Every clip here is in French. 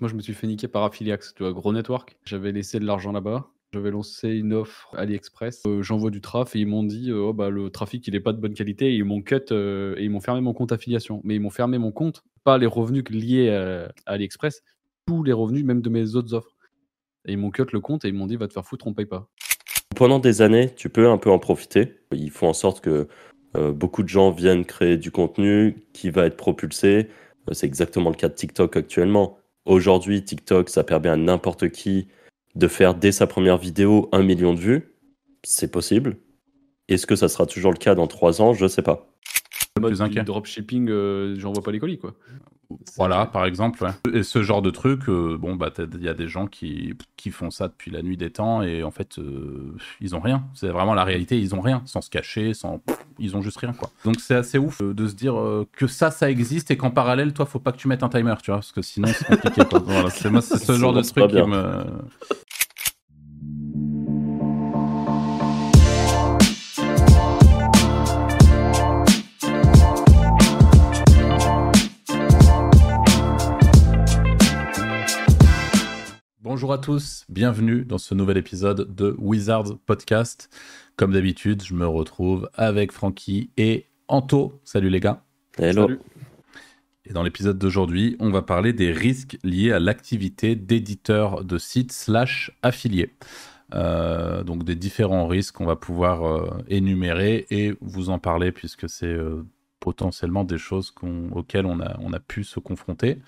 Moi, je me suis fait niquer par Affiliax, tu vois, gros network. J'avais laissé de l'argent là-bas. J'avais lancé une offre AliExpress. Euh, J'envoie du traf et ils m'ont dit euh, oh, bah, le trafic il est pas de bonne qualité. Ils m'ont cut euh, et ils m'ont fermé mon compte affiliation. Mais ils m'ont fermé mon compte, pas les revenus liés à, à AliExpress, tous les revenus, même de mes autres offres. Et ils m'ont cut le compte et ils m'ont dit va te faire foutre, on paye pas. Pendant des années, tu peux un peu en profiter. Ils font en sorte que euh, beaucoup de gens viennent créer du contenu qui va être propulsé. Euh, C'est exactement le cas de TikTok actuellement. Aujourd'hui, TikTok, ça permet à n'importe qui de faire dès sa première vidéo un million de vues. C'est possible. Est-ce que ça sera toujours le cas dans trois ans? Je sais pas. Le mode du dropshipping, euh, j'envoie pas les colis quoi. Voilà, par exemple. ouais. Et ce genre de truc, euh, bon, bah, il y a des gens qui, qui font ça depuis la nuit des temps et en fait, euh, ils ont rien. C'est vraiment la réalité, ils ont rien, sans se cacher, sans, ils ont juste rien, quoi. Donc c'est assez ouf euh, de se dire que ça, ça existe et qu'en parallèle, toi, faut pas que tu mettes un timer, tu vois, parce que sinon c'est compliqué. Voilà, c'est ce genre de truc qui me. Bonjour à tous, bienvenue dans ce nouvel épisode de Wizards Podcast. Comme d'habitude, je me retrouve avec Francky et Anto. Salut les gars. Hello. Salut. Et dans l'épisode d'aujourd'hui, on va parler des risques liés à l'activité d'éditeur de sites slash affiliés. Euh, donc des différents risques qu'on va pouvoir euh, énumérer et vous en parler puisque c'est euh, potentiellement des choses auxquelles on a, on a pu se confronter.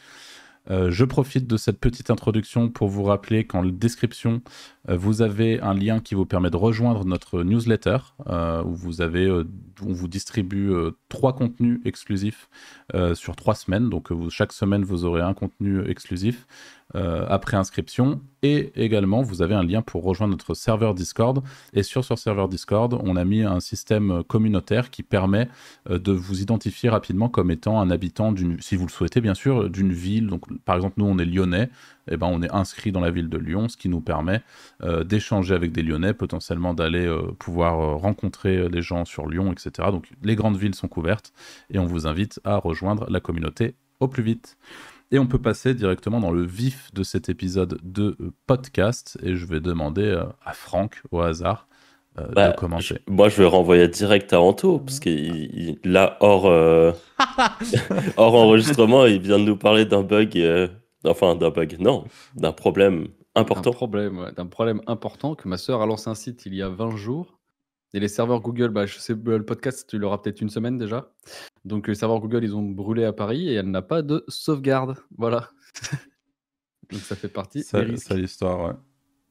Euh, je profite de cette petite introduction pour vous rappeler qu'en description, euh, vous avez un lien qui vous permet de rejoindre notre newsletter euh, où vous avez, on vous distribue trois contenus exclusifs sur trois semaines. Donc chaque semaine, vous aurez un contenu exclusif après inscription. Et également, vous avez un lien pour rejoindre notre serveur Discord. Et sur ce serveur Discord, on a mis un système communautaire qui permet de vous identifier rapidement comme étant un habitant d'une, si vous le souhaitez bien sûr, d'une ville. Par exemple, nous on est lyonnais, et ben on est inscrit dans la ville de Lyon, ce qui nous permet euh, d'échanger avec des Lyonnais, potentiellement d'aller euh, pouvoir euh, rencontrer les gens sur Lyon, etc. Donc les grandes villes sont couvertes et on vous invite à rejoindre la communauté au plus vite. Et on peut passer directement dans le vif de cet épisode de podcast et je vais demander à Franck au hasard Bah, de commencer. je- moi, je vais renvoyer direct à Anto, parce que là, hors, euh, hors enregistrement, il vient de nous parler d'un bug, euh, enfin d'un bug, non, d'un problème important. problème, ouais, d'un problème important que ma sœur a lancé un site il y a 20 jours. Et les serveurs Google, bah, je sais, le podcast, tu l'auras peut-être une semaine déjà. Donc les serveurs Google, ils ont brûlé à Paris et elle n'a pas de sauvegarde. Voilà. Donc ça fait partie ça l'histoire, ouais.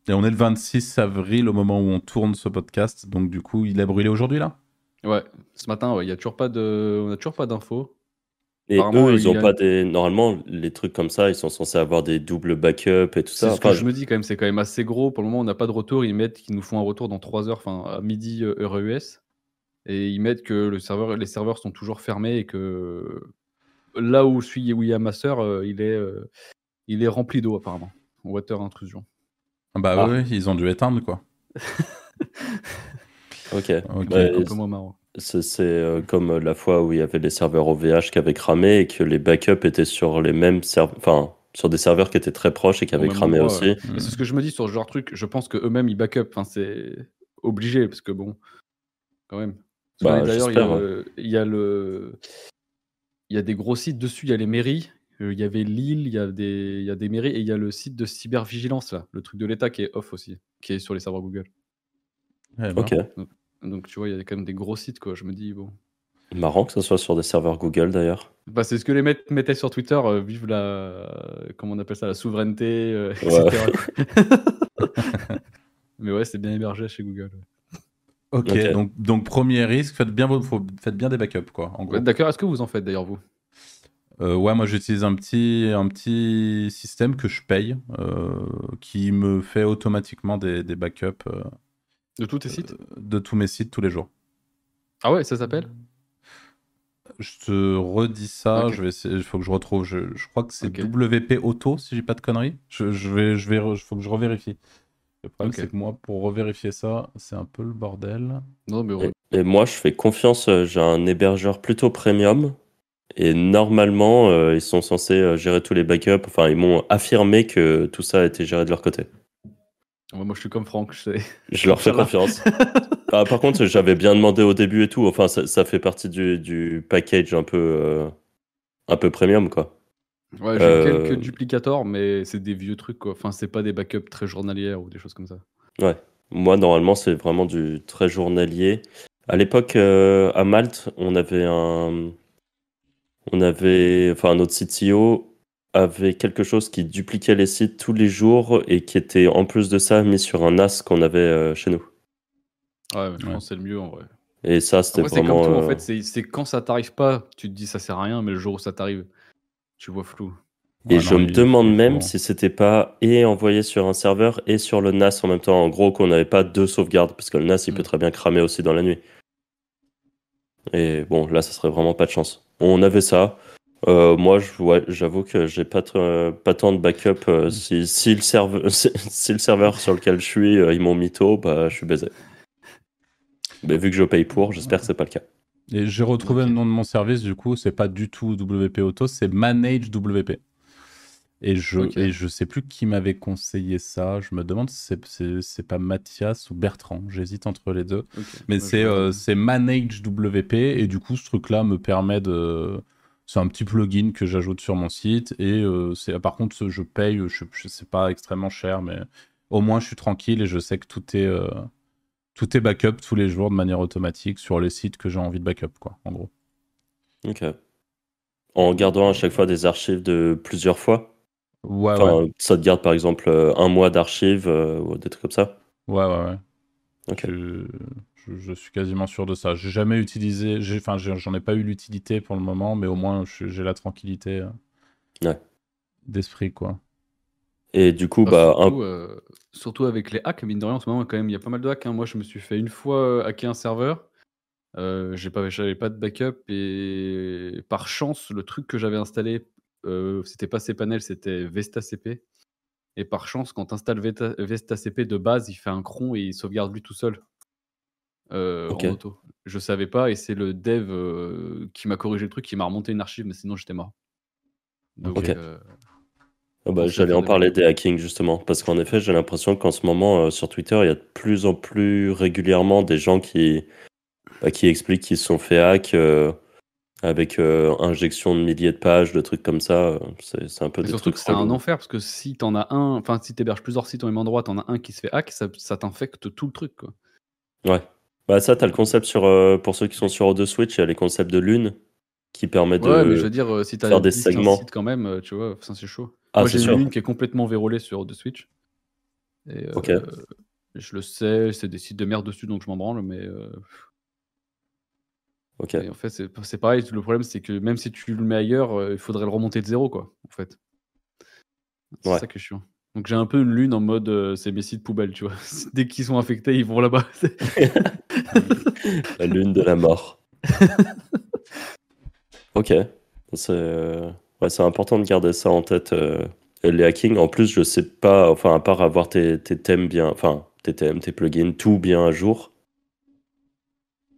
Et on est le 26 avril au moment où on tourne ce podcast, donc du coup, il a brûlé aujourd'hui là? Ouais, ce matin, ouais, il y a toujours pas de, on a toujours pas d'infos. Et eux, ils il ont a- pas des. Normalement, les trucs comme ça, ils sont censés avoir des doubles backups et tout C'est ça. ce que je me dis quand même, c'est quand même assez gros. Pour le moment, on n'a pas de retour. Ils mettent qu'ils nous font un retour dans 3 heures, enfin à midi euh, heure US. Et ils mettent que le serveur, les serveurs sont toujours fermés et que là où je suis, où il y a ma sœur, euh, il est, euh, il est rempli d'eau apparemment. Water intrusion. Ah Bah Ah. ouais, ils ont dû éteindre quoi. Ok. Ok. Ouais, un peu moins marrant. C'est euh, comme la fois où il y avait les serveurs OVH qui avaient cramé et que les backups étaient sur les mêmes serveurs, enfin, sur des serveurs qui étaient très proches et qui avaient cramé endroit, aussi. ouais. C'est ce que je me dis sur ce genre de truc. Je pense que eux-mêmes ils backup. Enfin, c'est obligé parce que bon, quand même. Bah, D'ailleurs, il y a le, il y a des gros sites dessus. Il y a les mairies. Euh, Il y avait Lille. Il y a des, il y a des mairies et il y a le site de cybervigilance là, le truc de l'État qui est off aussi, qui est sur les serveurs Google. Eh ben, Ok. Donc tu vois, il y a quand même des gros sites quoi. Je me dis bon. Marrant que ce soit sur des serveurs Google d'ailleurs. Bah, c'est ce que les mecs mettaient sur Twitter. euh, vive la, comment on appelle ça, la souveraineté, euh, Ouais. etc. Mais ouais, c'est bien hébergé chez Google. ok. Donc, donc premier risque, faites bien, vos- faites bien des backups quoi. En gros. Ouais, D'accord. Est-ce que vous en faites d'ailleurs vous? Euh, ouais, moi j'utilise un petit, un petit système que je paye euh, qui me fait automatiquement des, des backups euh, de tous tes sites? de tous mes sites tous les jours. Ah ouais, ça s'appelle? Je te redis ça, Ok. je vais essayer, il faut que je retrouve. Je, je crois que c'est Ok. WP Auto, si j'ai pas de conneries. Je, je vais, je vais, re- faut que je revérifie. Le problème, Ok. c'est que moi, pour revérifier ça, c'est un peu le bordel. Non, mais Et, moi, je fais confiance. euh, J'ai un hébergeur plutôt premium Et normalement, euh, ils sont censés euh, gérer tous les backups. Enfin, ils m'ont affirmé que tout ça a été géré de leur côté. Ouais, moi, je suis comme Franck, je sais. Je leur fais confiance. Ah, par contre, j'avais bien demandé au début et tout. Enfin, ça, ça fait partie du, du package un peu, euh, un peu premium, quoi. Ouais, j'ai Euh, quelques duplicators, mais c'est des vieux trucs, quoi. Enfin, c'est pas des backups très journalières ou des choses comme ça. Moi, normalement, c'est vraiment du très journalier. À l'époque, euh, à Malte, on avait un, on avait, enfin, notre CTO avait quelque chose qui dupliquait les sites tous les jours et qui était en plus de ça mis sur un NAS qu'on avait euh, chez nous. Ouais, mais je Ouais. pense que c'est le mieux en vrai. Et ça, c'était vraiment. comme tout, en euh, fait. c'est- quand ça t'arrive pas, tu te dis ça sert à rien, mais le jour où ça t'arrive, tu vois flou. Et Ouais, je non, me demande même si c'était pas et envoyé sur un serveur et sur le NAS en même temps. En gros, qu'on n'avait pas deux sauvegardes, parce que le NAS, il peut Mm. très bien cramer aussi dans la nuit. Et bon, là, ça serait vraiment pas de chance. On avait ça. Euh, moi, ouais, j'avoue que j'ai pas, tr- pas tant de backup. euh, si, si, le serveur, si, si le serveur sur lequel je suis, euh, ils m'ont mytho, bah, je suis baisé. Mais vu que je paye pour, j'espère que c'est pas le cas. Et j'ai retrouvé le nom de mon service, du coup, c'est pas du tout WP Auto, c'est Manage WP. Et je, et je sais plus qui m'avait conseillé ça. Je me demande si c'est- pas Mathias ou Bertrand. J'hésite entre les deux. Mais c'est euh, Manage WP. Et du coup, ce truc-là me permet de. C'est un petit plugin que j'ajoute sur mon site. Et euh, par contre, je paye, je, je sais pas extrêmement cher, mais au moins je suis tranquille et je sais que tout est, euh, tout est backup tous les jours de manière automatique sur les sites que j'ai envie de backup, quoi, en gros. Ok. En gardant à chaque fois des archives de plusieurs fois? Ouais, Enfin, ouais. ça te garde par exemple euh, un mois d'archives euh, ou des trucs comme ça? Ouais, ouais, ouais. Ok. Je, je- je suis quasiment sûr de ça. J'ai jamais utilisé, enfin, j'en ai pas eu l'utilité pour le moment, mais au moins j'ai la tranquillité euh, Ouais. d'esprit, quoi. Et du coup, Bah, bah, un- surtout, euh, surtout avec les hacks, mine de rien, en ce moment, quand même, il y a pas mal de hacks. hein. Moi, je me suis fait une fois hacker un serveur. Euh, j'ai pas, j'avais pas de backup et par chance, le truc que j'avais installé, euh, c'était pas cPanel, c'était VestaCP. Et par chance, quand tu installes VestaCP de base, il fait un cron et il sauvegarde lui tout seul euh, Ok. en auto. Je savais pas et c'est le dev euh, qui m'a corrigé le truc, qui m'a remonté une archive, mais sinon j'étais mort. Donc, Ok. euh, ah bah, j'allais en parler des hackings justement, parce qu'en effet, j'ai l'impression qu'en ce moment, sur Twitter, il y a de plus en plus régulièrement des gens qui, bah, qui expliquent qu'ils se sont fait hack avec euh, injection de milliers de pages, de trucs comme ça. euh, C'est un peu des surtout trucs que c'est un enfer parce que si t'en as un, enfin si t'héberges plusieurs sites au même endroit, t'en as un qui se fait hack, ça, ça t'infecte tout le truc quoi. Ouais. Bah, ça, t'as le concept sur, euh, pour ceux qui sont sur O2 Switch, il y a les concepts de lune qui permet de. Ouais, mais je veux dire, si t'as des 10, 15 segments. quand même, tu vois, ça c'est chaud. Ah, Moi j'ai une ligne qui est complètement vérolée sur The Switch. Et, euh, Ok. Je le sais, c'est des sites de merde dessus donc je m'en branle, mais Ok. et en fait c'est pareil. Le problème c'est que même si tu le mets ailleurs, euh, il faudrait le remonter de zéro quoi, en fait. C'est Ouais. ça qui est chiant. Donc j'ai un peu une lune en mode euh, c'est mes sites poubelles, tu vois. Dès qu'ils sont infectés, ils vont là-bas. La lune de la mort. ok. C'est euh, ouais, important de garder ça en tête. euh, les hackings, en plus, je sais pas, enfin, à part avoir tes, tes thèmes bien, enfin, tes thèmes, tes plugins, tout bien à jour.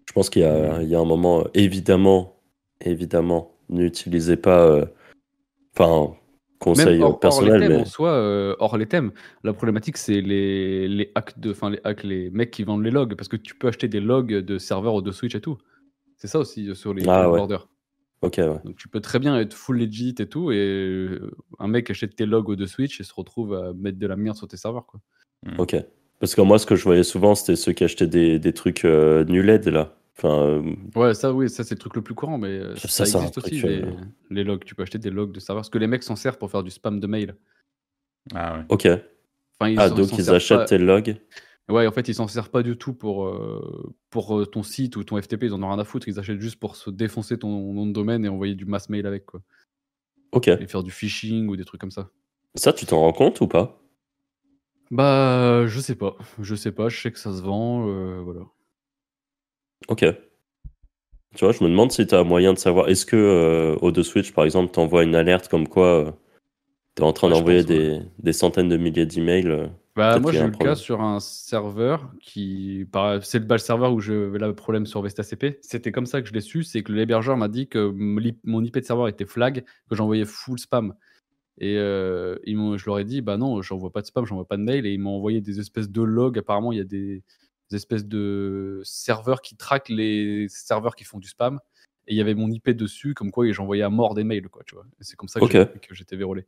Je pense qu'il y a, il y a un moment, évidemment, évidemment, n'utilisez pas, euh, enfin, conseil euh, hors, hors personnel, les thèmes mais en soi, euh, hors les thèmes, la problématique c'est les, les hacks de, enfin les hacks, les mecs qui vendent les logs, parce que tu peux acheter des logs de serveurs de Switch et tout. C'est ça aussi euh, sur les Ah ouais. borders. ok, ouais. Donc tu peux très bien être full legit et tout, et euh, un mec achète tes logs de Switch et se retrouve à mettre de la merde sur tes serveurs quoi. Ok. Parce que moi, ce que je voyais souvent, c'était ceux qui achetaient des, des trucs euh, nuled, là. Enfin, euh, Ouais, ça oui, ça c'est le truc le plus courant, mais euh, Ça, ça, existe aussi euh, les, les logs. Tu peux acheter des logs de serveurs, parce que les mecs s'en servent pour faire du spam de mail. Ah ouais. ok. Enfin, ils Ah, donc ils achètent pas- tes logs. Ouais, en fait, ils s'en servent pas du tout pour, euh, pour euh, ton site ou ton FTP, ils en ont rien à foutre, ils achètent juste pour se défoncer ton nom de domaine et envoyer du mass mail avec, quoi. Ok. Et faire du phishing ou des trucs comme ça. Ça, tu t'en rends compte ou pas? Bah, je sais pas, je sais pas, je sais que ça se vend, euh, voilà. Ok. Tu vois, je me demande si tu as moyen de savoir. Est-ce que euh, O2 Switch, par exemple, t'envoie une alerte comme quoi tu es en train Ouais, je d'envoyer pense, ouais. des, des centaines de milliers d'emails euh, Bah, Peut-être moi, qu'il y a j'ai eu un le cas problème. sur un serveur qui. par- C'est le bal serveur où j'avais le problème sur VestaCP. C'était comme ça que je l'ai su c'est que l'hébergeur m'a dit que mon IP de serveur était flag, que j'envoyais full spam. Et euh, ils m'ont- je leur ai dit, bah non, j'envoie pas de spam, j'envoie pas de mail. Et ils m'ont envoyé des espèces de logs. Apparemment, il y a des espèces de serveurs qui traquent les serveurs qui font du spam. Et il y avait mon IP dessus, comme quoi j'envoyais à mort des mails, quoi, tu vois. Et c'est comme ça que j'étais vérolé.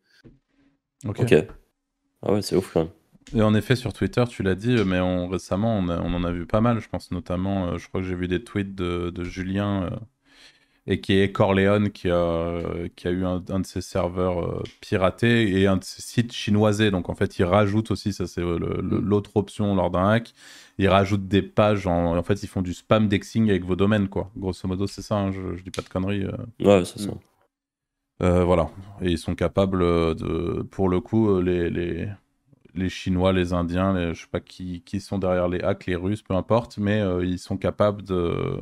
Ok. Ah ouais, c'est ouf quand même. Et en effet, sur Twitter, tu l'as dit, mais on, récemment, on, a- on en a vu pas mal. Je pense notamment, euh, je crois que j'ai vu des tweets de, de Julien, euh, et qui est Corleone, qui a, qui a eu un, un de ses serveurs euh, piratés et un de ses sites chinoisés. Donc en fait, il rajoute aussi, ça c'est euh, l'autre option lors d'un hack, il rajoute des pages, en, en fait, ils font du spam dexing avec vos domaines, quoi. Grosso modo, c'est ça, hein, je, je dis pas de conneries. euh. Ouais, c'est ça. Mm. Euh, voilà. Et ils sont capables de, pour le coup, les, les, les Chinois, les Indiens, les- je sais pas qui, qui sont derrière les hacks, les Russes, peu importe, mais euh, ils sont capables de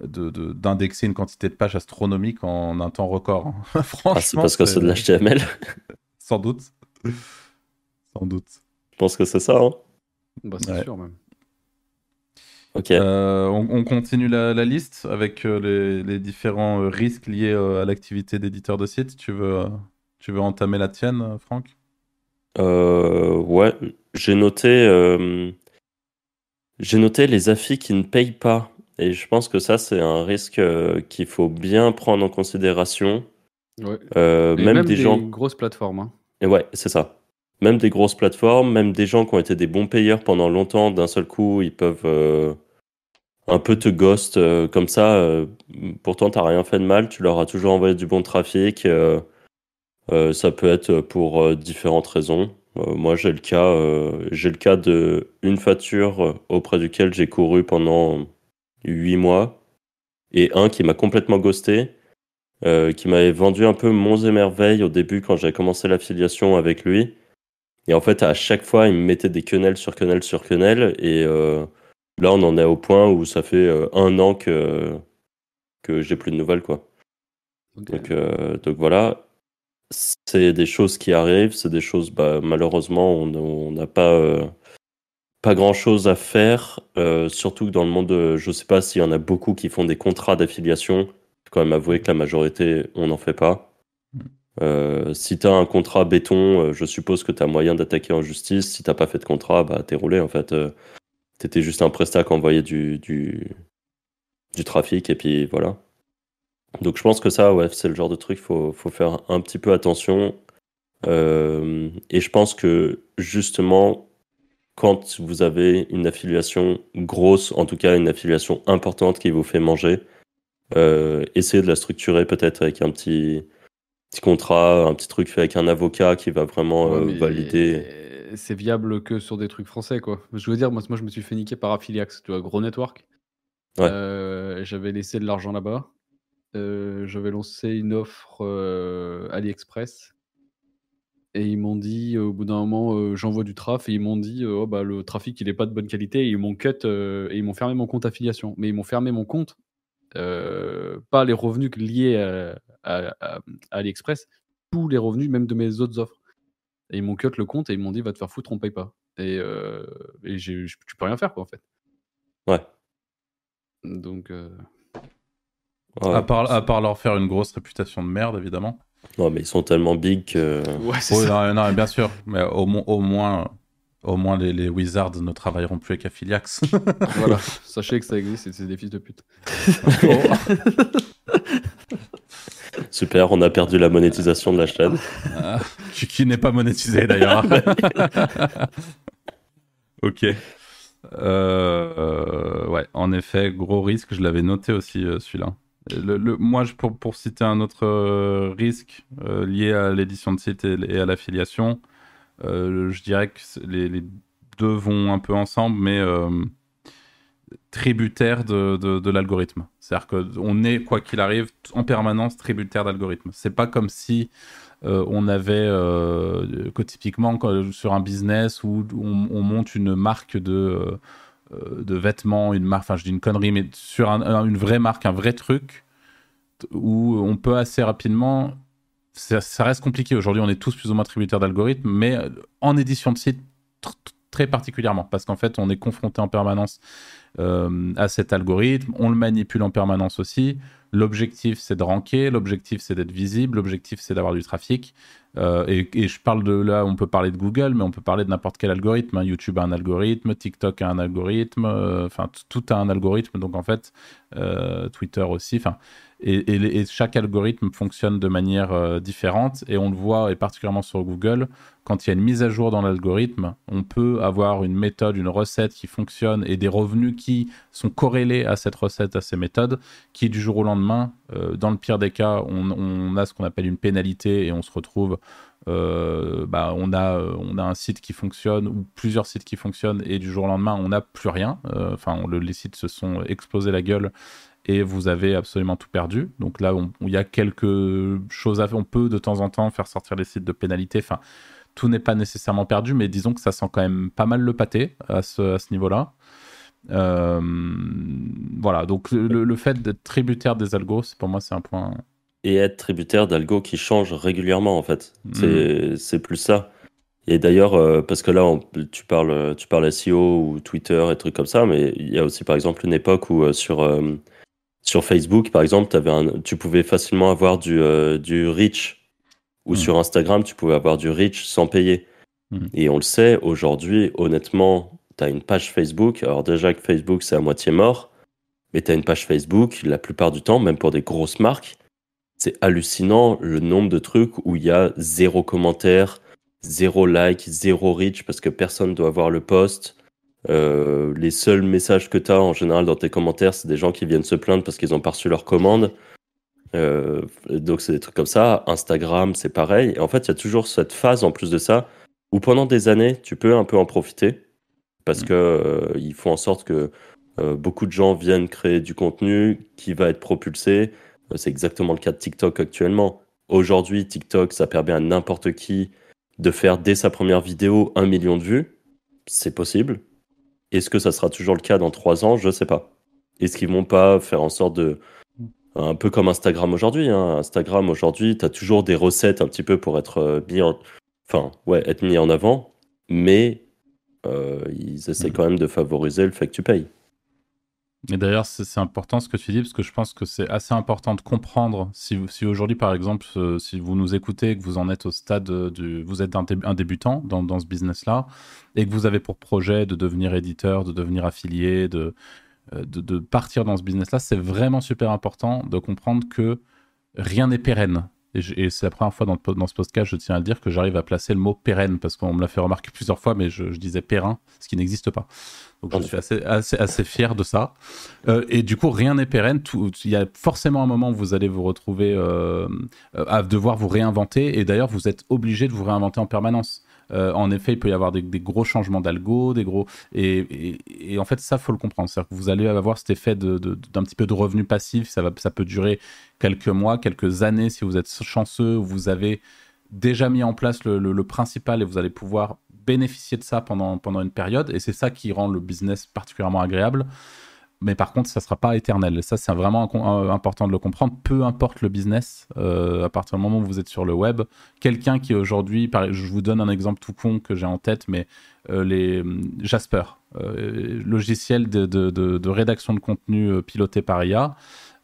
de- de- d'indexer une quantité de pages astronomiques en un temps record. hein. Franchement, Ah, c'est parce que c'est de l'HTML. Sans doute. Sans doute. Je pense que c'est ça. Hein. Bah, c'est Ouais. sûr, même. Ok. Euh, on, on continue la, la liste avec euh, les, les différents euh, risques liés euh, à l'activité d'éditeur de site. Tu veux, tu veux entamer la tienne, Franck? Euh, ouais, j'ai noté, euh, j'ai noté les affis qui ne payent pas. Et je pense que ça, c'est un risque euh, qu'il faut bien prendre en considération. Ouais. Euh, même, même des des gens. grosses plateformes. hein. Et ouais, c'est ça. Même des grosses plateformes, même des gens qui ont été des bons payeurs pendant longtemps, d'un seul coup, ils peuvent euh, un peu te ghost euh, comme ça. pourtant, t'as rien fait de mal, tu leur as toujours envoyé du bon trafic. ça peut être pour différentes raisons. Moi, j'ai le cas, j'ai le cas de une facture auprès duquel j'ai couru pendant huit mois et un qui m'a complètement ghosté euh, qui m'avait vendu un peu monts et merveilles au début quand j'avais commencé l'affiliation avec lui. Et en fait, à chaque fois, il me mettait des quenelles sur quenelles sur quenelles. Et euh, là, on en est au point où ça fait euh, un an que, que j'ai plus de nouvelles. Quoi. Donc, donc voilà, c'est des choses qui arrivent. C'est des choses, bah, malheureusement, on n'a pas, pas grand-chose à faire. euh, surtout que dans le monde, de- je sais pas s'il y en a beaucoup qui font des contrats d'affiliation. faut quand même avouer que la majorité, on n'en fait pas. Euh, si tu as un contrat béton, euh, je suppose que tu as moyen d'attaquer en justice. Si t'as pas fait de contrat, bah, t'es roulé en fait. Euh, T'étais juste un prestat qui envoyait du, du, du trafic et puis voilà. Donc je pense que ça, ouais, c'est le genre de truc, faut, faut faire un petit peu attention. Euh, et je pense que justement, quand vous avez une affiliation grosse, en tout cas une affiliation importante qui vous fait manger, euh, essayez de la structurer peut-être avec un petit, petit contrat, un petit truc fait avec un avocat qui va vraiment Ouais, euh, valider. C'est viable que sur des trucs français, quoi. Je veux dire, moi, moi je me suis fait niquer par Affiliax, tu vois, gros network. Ouais. Euh, J'avais laissé de l'argent là-bas. Euh, J'avais lancé une offre AliExpress. Et ils m'ont dit, au bout d'un moment, euh, j'envoie du traf. Et ils m'ont dit, euh, oh, bah, le trafic, il est pas de bonne qualité. Et ils m'ont cut euh, et ils m'ont fermé mon compte affiliation. Mais ils m'ont fermé mon compte, euh, pas les revenus liés à, à- à- à AliExpress, tous les revenus, même de mes autres offres. Et ils m'ont cut le compte et ils m'ont dit va te faire foutre, on paye pas. Et, euh, tu peux rien faire quoi en fait. Ouais. Donc euh, Ouais. à, part, à part leur faire une grosse réputation de merde, évidemment. Non, mais ils sont tellement big que. ouais c'est Oui, ça. non, non, bien sûr. Mais au, mo- au moins, au moins les, les Wizards ne travailleront plus avec Affiliax. voilà, sachez que ça existe et c'est des fils de pute. Super, on a perdu la monétisation de la chaîne. Ah, qui, n'est pas monétisé d'ailleurs. ok. Euh, euh, ouais, en effet, gros risque. Je l'avais noté aussi euh, celui-là. Moi, pour, citer un autre euh, risque euh, lié à l'édition de site et, à l'affiliation, euh, je dirais que les, deux vont un peu ensemble, mais euh, tributaire de, l'algorithme. C'est-à-dire qu'on est, quoi qu'il arrive, en permanence tributaire d'algorithme. C'est pas comme si on avait, que typiquement, sur un business où on, on monte une marque de, de vêtements, une marque, enfin je dis une connerie, mais sur un- un- une vraie marque, un vrai truc, où on peut assez rapidement. Ça, ça reste compliqué. Aujourd'hui, on est tous plus ou moins tributaires d'algorithmes, mais euh, en édition de site, très particulièrement parce qu'en fait, on est confronté en permanence euh, à cet algorithme, on le manipule en permanence aussi. L'objectif, c'est de ranker, l'objectif, c'est d'être visible, l'objectif, c'est d'avoir du trafic. Euh, et, je parle de là, on peut parler de Google, mais on peut parler de n'importe quel algorithme. Hein. YouTube a un algorithme, TikTok a un algorithme, euh, enfin tout a un algorithme. Donc en fait, Twitter aussi. Et, chaque algorithme fonctionne de manière euh, différente. Et on le voit, et particulièrement sur Google, quand il y a une mise à jour dans l'algorithme, on peut avoir une méthode, une recette qui fonctionne et des revenus qui sont corrélés à cette recette, à ces méthodes, qui du jour au lendemain, euh, dans le pire des cas, on, a ce qu'on appelle une pénalité et on se retrouve euh, bah, on, a, on a un site qui fonctionne ou plusieurs sites qui fonctionnent et du jour au lendemain, on n'a plus rien. Enfin, les sites se sont explosés la gueule et vous avez absolument tout perdu. Donc là, il y a quelque chose à faire. On peut de temps en temps faire sortir les sites de pénalité. Enfin, tout n'est pas nécessairement perdu, mais disons que ça sent quand même pas mal le pâté à ce, niveau-là. Euh, voilà, donc le, fait d'être tributaire des algos, pour moi, c'est un point. Et être tributaire d'algos qui changent régulièrement, en fait. Mm. C'est plus ça. Et d'ailleurs, euh, parce que là, tu parles, tu parles SEO ou Twitter et trucs comme ça, mais il y a aussi, par exemple, une époque où euh, sur sur Facebook, par exemple, avais tu pouvais facilement avoir du, euh, du reach. Ou hmm. sur Instagram, tu pouvais avoir du reach sans payer. Hmm. Et on le sait, aujourd'hui, honnêtement, tu as une page Facebook. Alors déjà que Facebook, c'est à moitié mort. Mais tu as une page Facebook, la plupart du temps, même pour des grosses marques, c'est hallucinant le nombre de trucs où il y a zéro commentaire, zéro like, zéro reach parce que personne doit voir le post. Euh, les seuls messages que tu as en général dans tes commentaires, c'est des gens qui viennent se plaindre parce qu'ils ont pas reçu leur commande. Euh, donc c'est des trucs comme ça. Instagram, c'est pareil. Et en fait, il y a toujours cette phase en plus de ça où pendant des années, tu peux un peu en profiter parce mm. que euh, ils font en sorte que beaucoup de gens viennent créer du contenu qui va être propulsé. c'est exactement le cas de TikTok actuellement. Aujourd'hui, TikTok, ça permet à n'importe qui de faire dès sa première vidéo un million de vues. C'est possible. Est-ce que ça sera toujours le cas dans trois ans? Je ne sais pas. Est-ce qu'ils vont pas faire en sorte de. Un peu comme Instagram aujourd'hui. Hein. Instagram aujourd'hui, tu as toujours des recettes un petit peu pour être euh, mis en. Enfin, ouais, être mis en avant. Mais euh, ils essaient mhm. quand même de favoriser le fait que tu payes. Et d'ailleurs, c'est important ce que tu dis, parce que je pense que c'est assez important de comprendre. Si, aujourd'hui, par exemple, euh, si vous nous écoutez, que vous en êtes au stade du. Vous êtes un, débutant dans, ce business-là, et que vous avez pour projet de devenir éditeur, de devenir affilié, de, euh, de partir dans ce business-là, c'est vraiment super important de comprendre que rien n'est pérenne. Et, c'est la première fois dans, dans, ce podcast, je tiens à le dire, que j'arrive à placer le mot pérenne, parce qu'on me l'a fait remarquer plusieurs fois, mais je, disais périn, ce qui n'existe pas. Donc je suis assez, assez, assez fier de ça. Euh, et du coup, rien n'est pérenne. Il y a forcément un moment où vous allez vous retrouver euh, à devoir vous réinventer. Et d'ailleurs, vous êtes obligé de vous réinventer en permanence. Euh, en effet, il peut y avoir des, gros changements d'algo, des gros et, en fait ça faut le comprendre. C'est-à-dire que vous allez avoir cet effet d'un petit peu de revenu passif. Ça va, ça peut durer quelques mois, quelques années si vous êtes chanceux. Vous avez déjà mis en place le, le, principal et vous allez pouvoir bénéficier de ça pendant, pendant une période. Et c'est ça qui rend le business particulièrement agréable mais par contre, ça ne sera pas éternel. Ça, c'est vraiment important de le comprendre. Peu importe le business, euh, à partir du moment où vous êtes sur le web, quelqu'un qui aujourd'hui, je vous donne un exemple tout con que j'ai en tête, mais euh, les Jasper, euh, logiciel de, de, de, rédaction de contenu piloté par IA,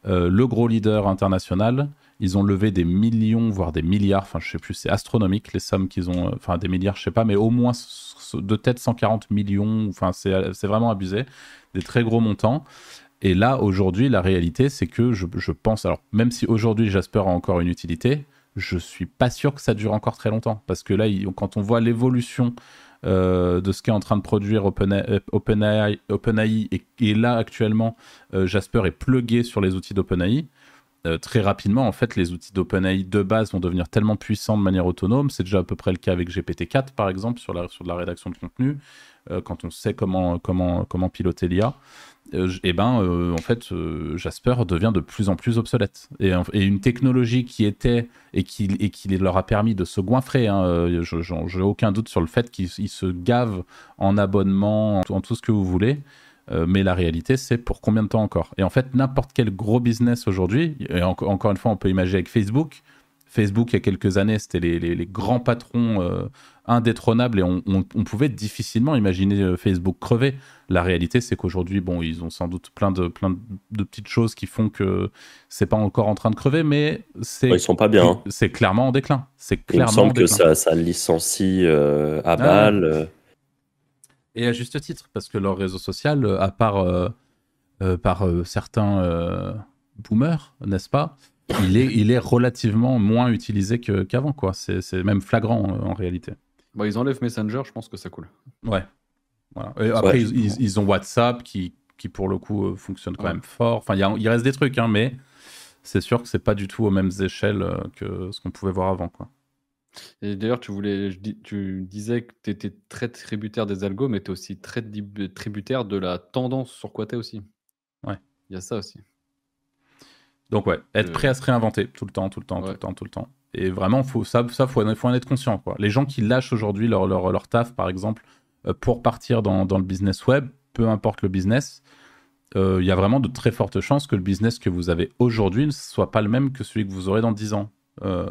le gros leader international, ils ont levé des millions, voire des milliards, enfin je sais plus, c'est astronomique les sommes qu'ils ont, enfin des milliards, je sais pas, mais au moins de tête 140 millions, enfin c'est vraiment abusé des très gros montants. Et là, aujourd'hui, la réalité, c'est que je, pense, alors même si aujourd'hui Jasper a encore une utilité, je suis pas sûr que ça dure encore très longtemps. Parce que là, quand on voit l'évolution euh, de ce qu'est en train de produire OpenAI, Open et, là, actuellement, euh, Jasper est plugué sur les outils d'OpenAI. Euh, très rapidement, en fait, les outils d'OpenAI de base vont devenir tellement puissants de manière autonome. C'est déjà à peu près le cas avec GPT-4, par exemple, sur la, sur la rédaction de contenu. Euh, quand on sait comment, comment, comment piloter l'IA, et euh, eh ben, en fait, Jasper devient de plus en plus obsolète. Et, et, une technologie qui était et qui, et qui leur a permis de se goinfrer, hein, j'ai aucun doute sur le fait qu'ils se gavent en abonnement, en, tout ce que vous voulez. Mais la réalité, c'est pour combien de temps encore? Et en fait, n'importe quel gros business aujourd'hui, et encore une fois, on peut imaginer avec Facebook, Facebook, il y a quelques années, c'était les, les- les grands patrons euh, indétrônables et on, on- on pouvait difficilement imaginer euh, Facebook crever. La réalité, c'est qu'aujourd'hui, bon, ils ont sans doute plein de, plein de, petites choses qui font que c'est pas encore en train de crever, mais c'est Ouais, ils sont pas bien. hein. c'est clairement en déclin. C'est Il me clairement en semble que ça, ça licencie euh, à Ah. balle. euh. Et à juste titre, parce que leur réseau social, euh, à part euh, euh, par euh, certains euh, boomers, n'est-ce pas il est, il est relativement moins utilisé que- qu'avant, quoi. C'est c'est même flagrant euh, en réalité. Bah, ils enlèvent Messenger, je pense que ça coule. Ouais. Voilà. Et après, Ouais. ils, ils- ils ont WhatsApp qui, qui pour le coup, euh, fonctionne quand Ouais. même fort. Enfin, il y, a- il reste des trucs, hein, mais c'est sûr que c'est pas du tout aux mêmes échelles euh, que ce qu'on pouvait voir avant, quoi. Et d'ailleurs, tu voulais, je dis- tu disais que tu étais très tributaire des algos, mais tu es aussi très dib- tributaire de la tendance sur quoi tu es aussi. Ouais. Il y a ça aussi. Donc ouais, être Euh, prêt à se réinventer tout le temps, tout le temps, tout Ouais. le temps, tout le temps. Et vraiment, faut, ça, ça faut, faut en être conscient. Quoi. Les gens qui lâchent aujourd'hui leur, leur, leur taf, par exemple, euh, pour partir dans, dans le business web, peu importe le business, euh, il y a vraiment de très fortes chances que le business que vous avez aujourd'hui ne soit pas le même que celui que vous aurez dans 10 ans. Euh,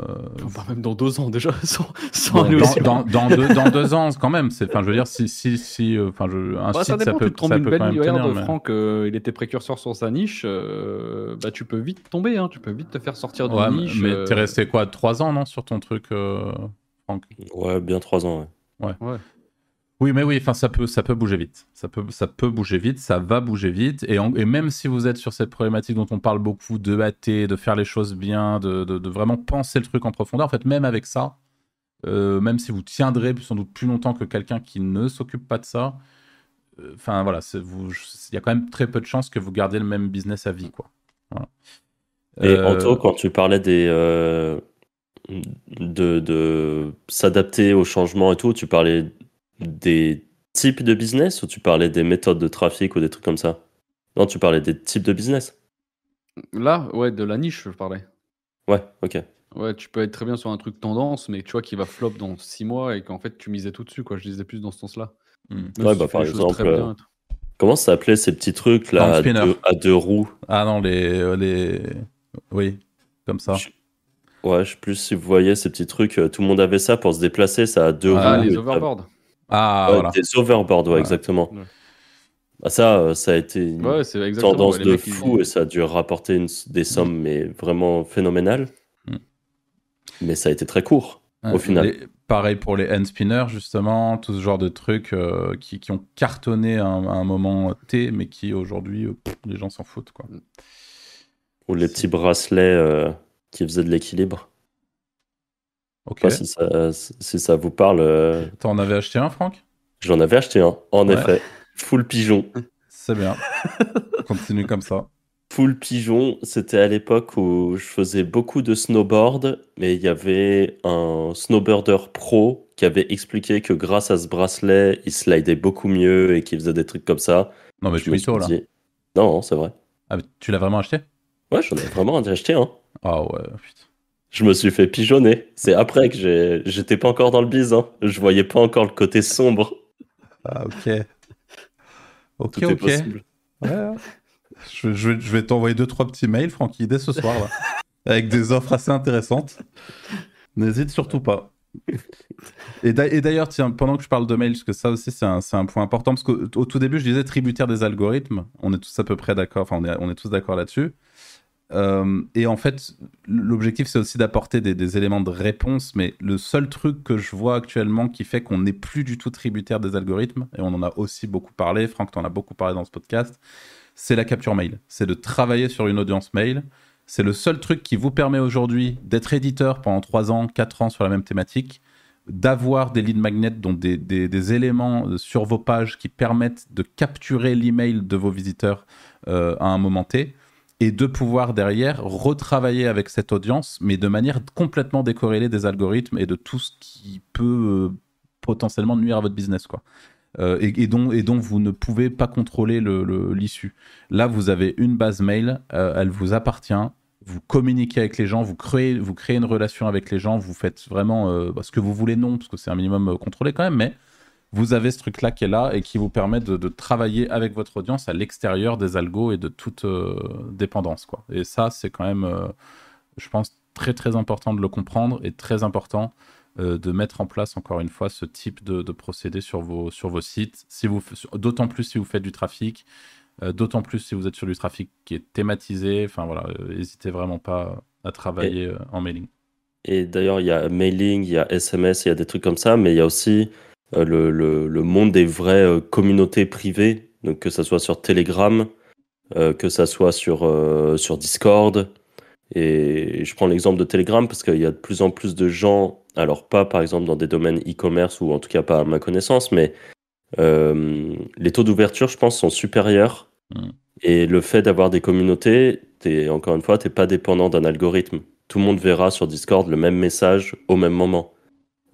Enfin, même dans deux ans déjà, sans, sans bon, aller dans, dans, dans deux, dans deux ans, quand même. Enfin, je veux dire, si, si, si, euh, enfin, je, un Bah, site, ça dépend, peut, tu te trompes ça une peut belle quand même regarde, tenir, mais- Franck, euh, il était précurseur sur sa niche, euh, bah, tu peux vite tomber, hein, tu peux vite te faire sortir d'une Ouais, niche. mais euh, t'es resté quoi, 3 ans, non, sur ton truc, euh, Franck? Ouais, bien trois ans. ouais. Ouais. Oui, mais oui, enfin, ça peut, ça peut bouger vite. Ça peut, ça peut bouger vite, ça va bouger vite. Et, en- et même si vous êtes sur cette problématique dont on parle beaucoup, de hâter, de faire les choses bien, de, de- de vraiment penser le truc en profondeur, en fait, même avec ça, euh, même si vous tiendrez sans doute plus longtemps que quelqu'un qui ne s'occupe pas de ça, euh, enfin voilà, il y a quand même très peu de chances que vous gardiez le même business à vie, quoi. Voilà. Et Euh, Anto, quand tu parlais des euh, de, de s'adapter au changement et tout, tu parlais des types de business ou tu parlais des méthodes de trafic ou des trucs comme ça? Non, tu parlais des types de business. Là, ouais, de la niche, je parlais. Ouais, ok. Ouais, tu peux être très bien sur un truc tendance, mais tu vois qui va flop dans six mois et qu'en fait tu misais tout dessus, quoi. Je disais plus dans ce sens-là. hmm. Ouais, si bah, par les exemple, bien euh. Comment ça s'appelait ces petits trucs là à deux, à deux roues? Ah non, les, euh, les, oui, comme ça. Je- Ouais, je sais plus si vous voyez ces petits trucs. euh, Tout le monde avait ça pour se déplacer, ça a deux Ah, roues. les et overboards. Ah Ouais, voilà. Overboards, ouais, Ouais. exactement. Ouais. Ah, ça, euh, ça a été une Ouais, c'est exactement. tendance de fou et ça a dû rapporter une- des sommes mais vraiment phénoménales. Mm. Mais ça a été très court. Ouais, au final. les- pareil pour les hand spinners, justement, tout ce genre de trucs euh, qui, qui ont cartonné à un, à un moment T, mais qui aujourd'hui, euh, les gens s'en foutent. Quoi. Ou les petits bracelets euh, qui faisaient de l'équilibre. Ok. Je sais pas si ça, si ça vous parle. euh, T'en avais acheté un, Franck? J'en avais acheté un, en Ouais. effet. Full pigeon. C'est bien. Continue comme ça. Full pigeon, c'était à l'époque où je faisais beaucoup de snowboard, mais il y avait un snowboarder pro qui avait expliqué que grâce à ce bracelet, il slidait beaucoup mieux et qu'il faisait des trucs comme ça. Non, mais Je me mytho, là. suis dit, non, c'est vrai. Ah, mais tu l'as vraiment acheté? Ouais, j'en ai vraiment acheté un. Ah ouais, putain. Je me suis fait pigeonner. C'est après que j'étais pas encore dans le biz. Hein. Je voyais pas encore le côté sombre. Ah, ok. Ok, Tout est ok. possible. Ouais. Je, je vais- je vais t'envoyer deux, trois petits mails, Francky, dès ce soir, là, avec des offres assez intéressantes. N'hésite surtout pas. Et d'a- et d'ailleurs, tiens, pendant que je parle de mails, parce que ça aussi, c'est un, point important, parce qu'au au tout début, je disais tributaire des algorithmes. On est tous à peu près d'accord, enfin, on est, on est tous d'accord là-dessus. Euh, et en fait, l'objectif, c'est aussi d'apporter des, éléments de réponse, mais le seul truc que je vois actuellement qui fait qu'on n'est plus du tout tributaire des algorithmes, et on en a aussi beaucoup parlé, Franck t'en as beaucoup parlé dans ce podcast, c'est la capture mail. C'est de travailler sur une audience mail. C'est le seul truc qui vous permet aujourd'hui d'être éditeur pendant 3 ans, 4 ans sur la même thématique, d'avoir des lead magnets, donc des éléments euh, sur vos pages qui permettent de capturer l'email de vos visiteurs euh, à un moment T, et de pouvoir derrière retravailler avec cette audience, mais de manière complètement décorrélée des algorithmes et de tout ce qui peut euh, potentiellement nuire à votre business. quoi. Euh, et, dont, et dont vous ne pouvez pas contrôler le- le- l'issue. Là, vous avez une base mail, euh, elle vous appartient, vous communiquez avec les gens, vous créez, vous créez une relation avec les gens, vous faites vraiment bah, ce que vous voulez, non, parce que c'est un minimum contrôlé quand même, mais vous avez ce truc-là qui est là et qui vous permet de, de travailler avec votre audience à l'extérieur des algos et de toute euh, dépendance. Quoi. Et ça, c'est quand même, euh, je pense, très très important de le comprendre et très important de mettre en place encore une fois ce type de, procédé sur vos, sur vos sites. Si vous, d'autant plus si vous faites du trafic, d'autant plus si vous êtes sur du trafic qui est thématisé. Enfin voilà, n'hésitez vraiment pas à travailler en mailing. Et d'ailleurs, il y a mailing, il y a SMS, il y a des trucs comme ça, mais il y a aussi le, le, le, monde des vraies communautés privées, donc que ce soit sur Telegram, euh, que ça soit sur, euh, sur Discord. Et je prends l'exemple de Telegram parce qu'il y a de plus en plus de gens, alors pas par exemple dans des domaines e-commerce ou en tout cas pas à ma connaissance, mais euh, les taux d'ouverture, je pense, sont supérieurs. Mm. Et le fait d'avoir des communautés, es, encore une fois, tu n'es pas dépendant d'un algorithme. Tout le monde verra sur Discord le même message au même moment.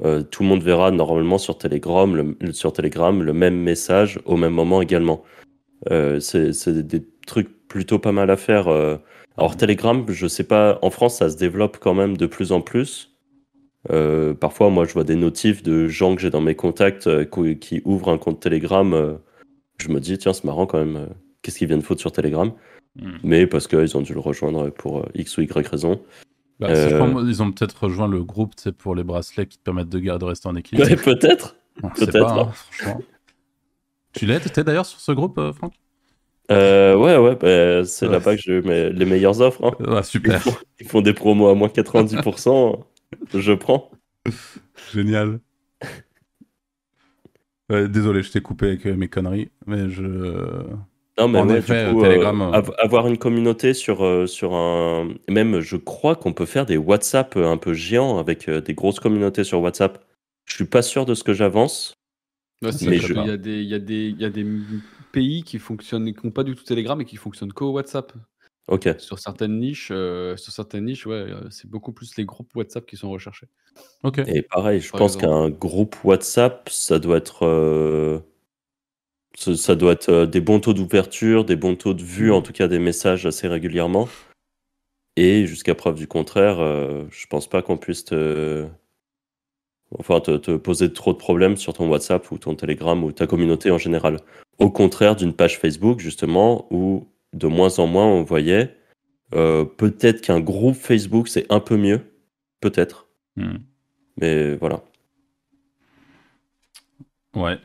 Tout le monde verra normalement sur Telegram, le, sur Telegram le même message au même moment également. c'est des truc plutôt pas mal à faire. Euh. Alors Telegram, je sais pas, en France ça se développe quand même de plus en plus. Euh, parfois, moi, je vois des notifs de gens que j'ai dans mes contacts euh, qui ouvrent un compte Telegram. je me dis, tiens, c'est marrant quand même. Qu'est-ce qu'ils viennent foutre sur Telegram hmm. Mais parce qu'ils ont dû le rejoindre pour X ou Y raison. Bah, ils ont peut-être rejoint le groupe pour les bracelets qui te permettent de, garder, de rester en équilibre. peut-être. Peut-être. Hein, tu l'es, tu d'ailleurs sur ce groupe, Franck? Euh, ouais, ouais, bah, c'est là-bas que j'ai eu les meilleures offres. Hein. Ah, super. Ils font, des promos à moins 90%, je prends. Génial. désolé, je t'ai coupé avec euh, mes conneries, mais je. Non, mais en effet, coup, Telegram, euh, avoir une communauté sur, sur un. Même, je crois qu'on peut faire des WhatsApp un peu géants avec des grosses communautés sur WhatsApp. Je suis pas sûr de ce que j'avance. mais je... il, y a des, il, y a des, il y a des pays qui fonctionnent, qui n'ont pas du tout Telegram et qui fonctionnent qu'au WhatsApp. Ok. Sur certaines niches, euh, sur certaines niches, ouais, euh, c'est beaucoup plus les groupes WhatsApp qui sont recherchés. Ok. Et pareil, je pense qu'un groupe WhatsApp, ça doit être, euh, ça, doit être des bons taux d'ouverture, des bons taux de vue, en tout cas des messages assez régulièrement. Et jusqu'à preuve du contraire, je pense pas qu'on puisse te, enfin, te, te, poser trop de problèmes sur ton WhatsApp ou ton Telegram ou ta communauté en général. Au contraire d'une page Facebook, justement, où de moins en moins on voyait euh, peut-être qu'un groupe Facebook c'est un peu mieux, peut-être. Hmm. Mais voilà. Ouais.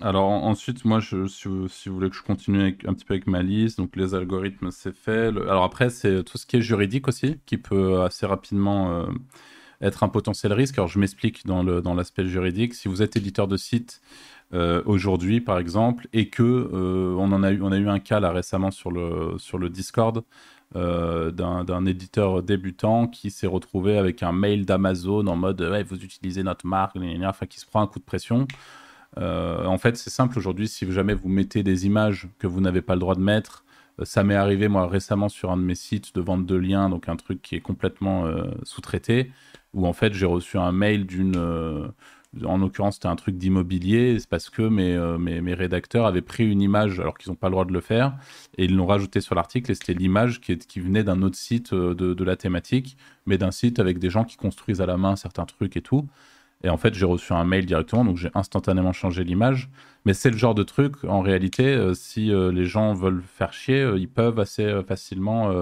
Alors ensuite, moi, je, si, vous, voulez que je continue un petit peu avec ma liste, donc les algorithmes, c'est fait. alors après, c'est tout ce qui est juridique aussi, qui peut assez rapidement euh, être un potentiel risque. Alors je m'explique dans l'aspect juridique. Si vous êtes éditeur de site, euh, aujourd'hui, par exemple, et que euh, on en a eu, on a eu un cas là récemment sur le Discord d'un éditeur débutant qui s'est retrouvé avec un mail d'Amazon en mode ouais, vous utilisez notre marque, enfin qui se prend un coup de pression. En fait, c'est simple aujourd'hui. Si jamais vous mettez des images que vous n'avez pas le droit de mettre, ça m'est arrivé moi récemment sur un de mes sites de vente de liens, donc un truc qui est complètement sous-traité, où en fait j'ai reçu un mail d'une en l'occurrence, c'était un truc d'immobilier. C'est parce que mes, euh, mes, rédacteurs avaient pris une image alors qu'ils n'ont pas le droit de le faire et ils l'ont rajouté sur l'article. Et c'était l'image qui, qui, venait d'un autre site euh, de, de, la thématique, mais d'un site avec des gens qui construisent à la main certains trucs et tout. Et en fait, j'ai reçu un mail directement, donc j'ai instantanément changé l'image. Mais c'est le genre de truc, en réalité, euh, si les gens veulent faire chier, ils peuvent assez facilement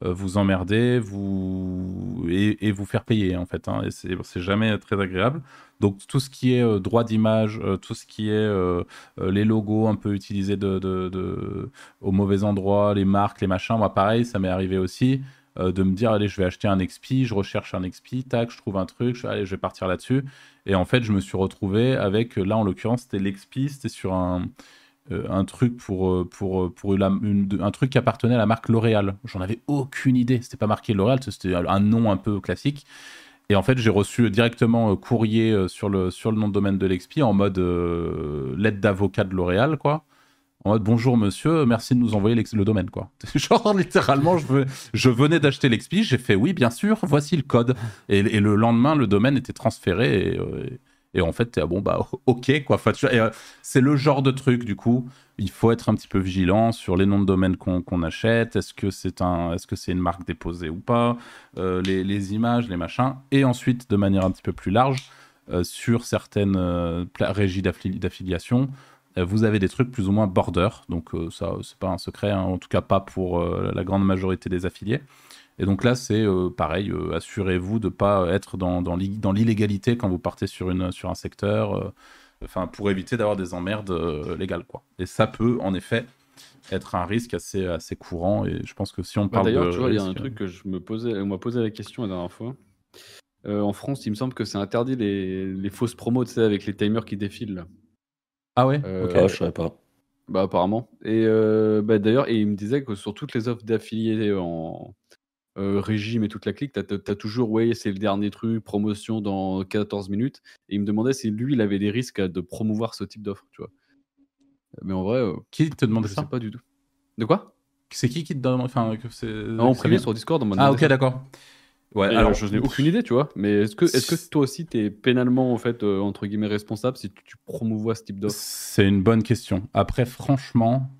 vous emmerder vous... Et, vous faire payer, en fait. Hein. Et c'est jamais très agréable. Donc tout ce qui est euh, droit d'image, euh, tout ce qui est euh, les logos un peu utilisés de, au mauvais endroit, les marques, les machins, moi pareil, ça m'est arrivé aussi de me dire allez je vais acheter un XP, je recherche un XP, tac, je trouve un truc, je, allez je vais partir là-dessus. Et en fait je me suis retrouvé avec, là en l'occurrence c'était l'XP, c'était sur un, un truc pour, pour, pour un truc qui appartenait à la marque L'Oréal. J'en avais aucune idée. C'était pas marqué L'Oréal, c'était un nom un peu classique. Et en fait, j'ai reçu directement euh, courrier euh, sur le, sur le nom de domaine de l'EXPI en mode euh, lettre d'avocat de L'Oréal, quoi. En mode bonjour monsieur, merci de nous envoyer le domaine, quoi. Genre littéralement, je, je venais d'acheter l'EXPI, j'ai fait oui, bien sûr, voici le code. Et, le lendemain, le domaine était transféré et, et en fait, bon, bah, ok, quoi. Euh, c'est le genre de truc, du coup, il faut être un petit peu vigilant sur les noms de domaine qu'on achète. Est-ce que c'est un, est -ce c'est une marque déposée ou pas? Euh, les, images, les machins. Et ensuite, de manière un petit peu plus large, euh, sur certaines régies d'affiliation, vous avez des trucs plus ou moins border. Donc, ça, c'est pas un secret, hein, en tout cas pas pour la grande majorité des affiliés. Et donc là, c'est euh, pareil, euh, assurez-vous de ne pas être dans, dans l'illégalité quand vous partez sur, une, sur un secteur, euh, enfin, pour éviter d'avoir des emmerdes légales. Quoi. Et ça peut, en effet, être un risque assez, assez courant. Et je pense que si on bah, parle D'ailleurs, tu vois, il y a un truc que je me posais, on m'a posé la question la dernière fois. en France, il me semble que c'est interdit les, les fausses promos, tu sais, avec les timers qui défilent. Là. Ah ouais Ok, je savais pas. Bah apparemment. Et bah, d'ailleurs, et il me disait que sur toutes les offres d'affiliés en, euh, régime et toute la clique, tu as, toujours, ouais, c'est le dernier truc, promotion dans 14 minutes. Et il me demandait si lui, il avait des risques de promouvoir ce type d'offre, tu vois. Mais en vrai. Euh, qui te demandait ça Pas du tout. De quoi? C'est qui qui te demande Enfin, que c'est. En premier sur Discord. ah, ok, d'accord. Ouais, alors je n'ai aucune idée, tu vois. Mais est-ce que, est que toi aussi, tu es pénalement, en fait, euh, entre guillemets, responsable si tu, tu promouvois ce type d'offre? C'est une bonne question. Après, franchement,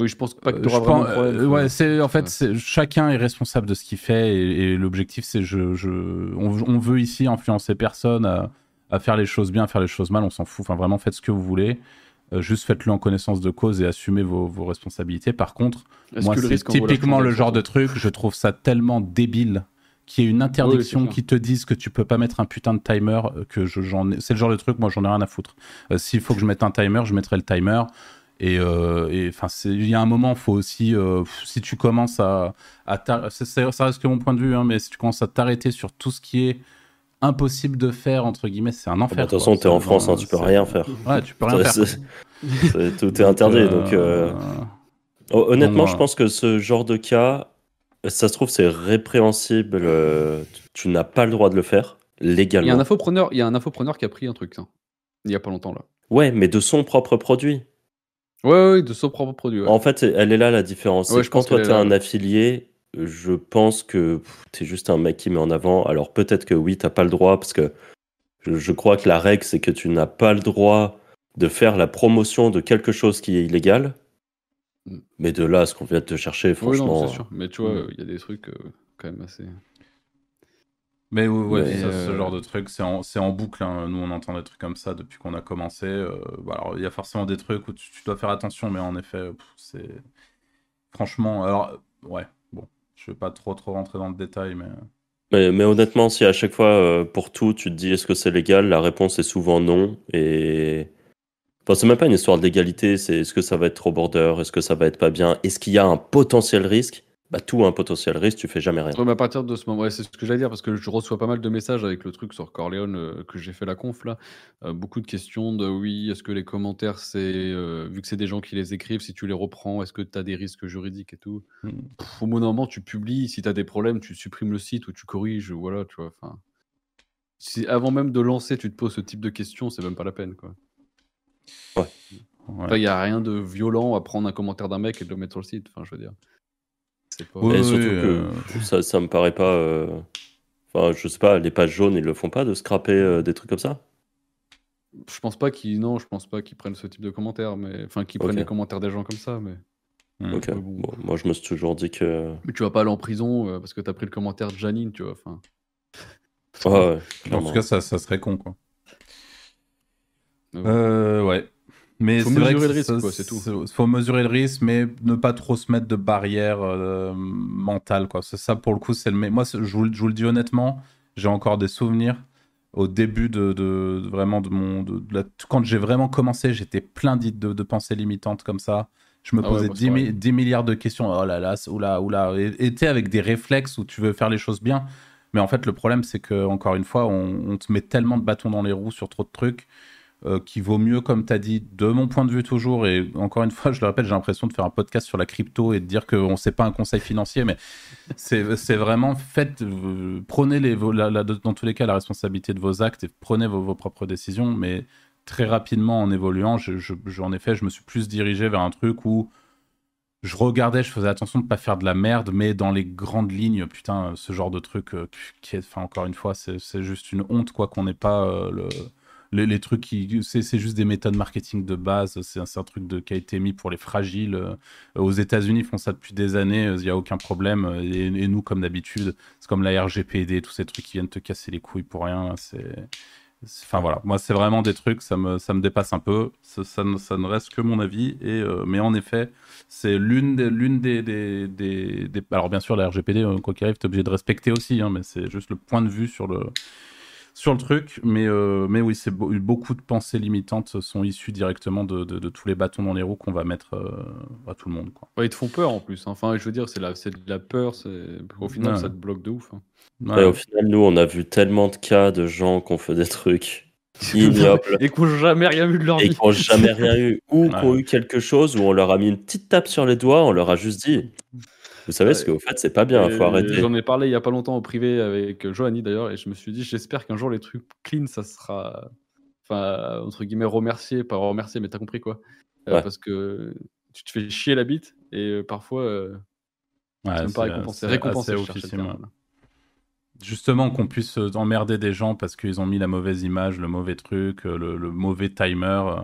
oui, je pense pas que tu auras vraiment problème. Euh, ouais, c'est en fait, chacun est responsable de ce qu'il fait et, l'objectif, c'est je, je on, veut ici influencer personne à, faire les choses bien, à faire les choses mal. On s'en fout. Enfin, vraiment, faites ce que vous voulez. Euh, juste faites-le en connaissance de cause et assumez vos, vos responsabilités. Par contre, moi, c'est typiquement le genre de truc. Je trouve ça tellement débile qu'il y ait une interdiction qui te dise que tu peux pas mettre un putain de timer. Euh, que je, j'en c'est le genre de truc. Moi, j'en ai rien à foutre. S'il faut que je mette un timer, je mettrai le timer. Euh, et enfin, il y a un moment, faut aussi, euh, si tu commences à, ça reste que mon point de vue, hein, mais si tu commences à t'arrêter sur tout ce qui est impossible de faire entre guillemets, c'est un enfer. de toute façon, tu es en France, hein, tu peux rien faire. Ouais, tu peux rien faire. tout est interdit, donc. Euh, honnêtement, je pense que ce genre de cas, ça se trouve, c'est répréhensible. tu n'as pas le droit de le faire légalement. Il y a un infopreneur, il y a un infopreneur qui a pris un truc, ça, il y a pas longtemps là. Ouais, mais de son propre produit. Ouais, de son propre produit. En fait, elle est là la différence. quand toi, tu es un affilié, je pense que tu es juste un mec qui met en avant. Alors peut-être que oui, t'as pas le droit, parce que je, crois que la règle, c'est que tu n'as pas le droit de faire la promotion de quelque chose qui est illégal. Mm. Mais de là, ce qu'on vient de te chercher, franchement. Oui, c'est sûr. Mais tu vois, mm. il y a des trucs euh, quand même assez. Mais ouais, ce euh, genre de truc, c'est en, en, boucle. Hein. Nous, on entend des trucs comme ça depuis qu'on a commencé. Euh, alors, il y a forcément des trucs où tu, dois faire attention, mais en effet, c'est. Franchement, alors, ouais, bon, je vais pas trop, trop rentrer dans le détail, mais. Mais, mais honnêtement, si à chaque fois, euh, pour tout, tu te dis est-ce que c'est légal, la réponse est souvent non. Et. Enfin, c'est même pas une histoire d'égalité, c'est est-ce que ça va être trop border, est-ce que ça va être pas bien, est-ce qu'il y a un potentiel risque? Bah, tout un potentiel risque, tu fais jamais rien. à partir de ce moment, c'est ce que j'allais dire, parce que je reçois pas mal de messages avec le truc sur Corleone euh, que j'ai fait la conf là. Euh, beaucoup de questions de oui, est-ce que les commentaires, c'est euh, vu que c'est des gens qui les écrivent, si tu les reprends, est-ce que tu as des risques juridiques et tout? Hmm. Au bout d'un moment, tu publies, si tu as des problèmes, tu supprimes le site ou tu corriges, voilà, tu vois. Enfin, si avant même de lancer, tu te poses ce type de questions, c'est même pas la peine, quoi. Ouais. Il n'y a rien de violent à prendre un commentaire d'un mec et de le mettre sur le site, enfin, je veux dire et surtout que euh, ça, ça me paraît pas. Euh, enfin, je sais pas, les pages jaunes, ils le font pas de scraper euh, des trucs comme ça? Je pense pas qu'ils. Non, je pense pas qu'ils prennent ce type de commentaires, mais. Enfin, qu'ils prennent les commentaires des gens comme ça, mais. Ok. Bon, moi, je me suis toujours dit que. Mais tu vas pas aller en prison parce que t'as pris le commentaire de Janine, tu vois. Enfin. ouais, en tout cas, ça, ça serait con, quoi. Euh, ouais. Mais faut mesurer le risque, c'est tout. Faut mesurer le risque, mais ne pas trop se mettre de barrières euh, mentales, quoi. C'est ça, pour le coup, c'est le. Moi, je vous, le dis honnêtement, j'ai encore des souvenirs. Au début de, vraiment de mon. De, quand j'ai vraiment commencé, j'étais plein de, de, pensées limitantes comme ça. Je me ah posais 10, milliards de questions. Oh là là, oula, oula. Et tu avec des réflexes où tu veux faire les choses bien. Mais en fait, le problème, c'est que, encore une fois, on, on, te met tellement de bâtons dans les roues sur trop de trucs euh, qui vaut mieux, comme tu as dit, de mon point de vue toujours, et encore une fois, je le répète, j'ai l'impression de faire un podcast sur la crypto et de dire qu'on ne sait pas un conseil financier, mais c'est vraiment fait, euh, prenez les, dans tous les cas la responsabilité de vos actes et prenez vos, propres décisions, mais très rapidement en évoluant, je, en effet, je me suis plus dirigé vers un truc où je regardais, je faisais attention de ne pas faire de la merde, mais dans les grandes lignes, putain, ce genre de truc, euh, encore une fois, c'est juste une honte, quoi, qu'on n'ait pas le les, trucs qui. C'est juste des méthodes marketing de base. C'est un, truc de, qui a été mis pour les fragiles. Euh, aux États-Unis, ils font ça depuis des années. Il n'y a aucun problème. Et, nous, comme d'habitude, c'est comme la RGPD, tous ces trucs qui viennent te casser les couilles pour rien. C'est. Enfin voilà, moi c'est vraiment des trucs, ça me, ça me dépasse un peu. Ça, ne, ça ne reste que mon avis. Et, euh, mais en effet, c'est l'une des, l'une des, des, des, Alors bien sûr, la RGPD, euh, quoi qu'il arrive, tu es obligé de respecter aussi, hein, mais c'est juste le point de vue sur le, sur le truc. Mais, euh, mais oui, c'est beau- beaucoup de pensées limitantes sont issues directement de, de, de tous les bâtons dans les roues qu'on va mettre euh, à tout le monde. Quoi. Ouais, ils te font peur en plus. hein. Enfin, je veux dire, c'est la, c'est de la peur. c'est- Au final, Ouais. ça te bloque de ouf. hein. Ouais, au final, nous, on a vu tellement de cas de gens qui ont fait des trucs ignobles Et qui n'ont jamais rien vu de leur et vie. qui n'ont jamais rien eu, ou qui ont eu quelque chose où on leur a mis une petite tape sur les doigts, on leur a juste dit Vous savez, ce Ouais. qu'au fait, c'est pas bien, il faut arrêter. J'en ai parlé il y a pas longtemps au privé avec Johanny d'ailleurs, et je me suis dit, j'espère qu'un jour les trucs clean, ça sera, enfin entre guillemets remercié, pas remercié, mais t'as compris quoi Euh, Ouais. Parce que tu te fais chier la bite et euh, parfois euh, Ouais, c'est pas récompensé. Récompensé. Justement, qu'on puisse euh, emmerder des gens parce qu'ils ont mis la mauvaise image, le mauvais truc, le, le mauvais timer, euh,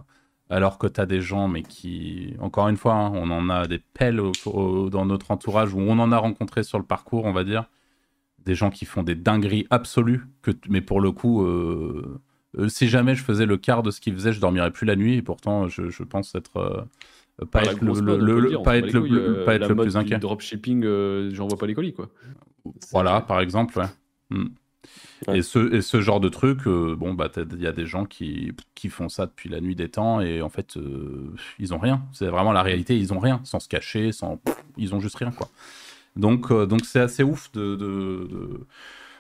alors que tu as des gens, mais qui, encore une fois, hein, on en a des pelles au- au- dans notre entourage, ou on en a rencontré sur le parcours, on va dire, des gens qui font des dingueries absolues, que, mais pour le coup, euh, euh, si jamais je faisais le quart de ce qu'ils faisaient, je dormirais plus la nuit, et pourtant, je, je pense être... euh, pas être le, pas être le, pas être le plus inquiet. Dropshipping, euh, j'envoie pas les colis quoi. Voilà, par exemple, ouais. Mm. Ouais. Et, ce, et ce genre de truc, euh, bon, bah, il y a des gens qui, qui font ça depuis la nuit des temps et en fait, euh, ils ont rien. C'est vraiment la réalité, ils ont rien, sans se cacher, sans, ils ont juste rien, quoi. Donc, euh, donc c'est assez ouf de, de, de,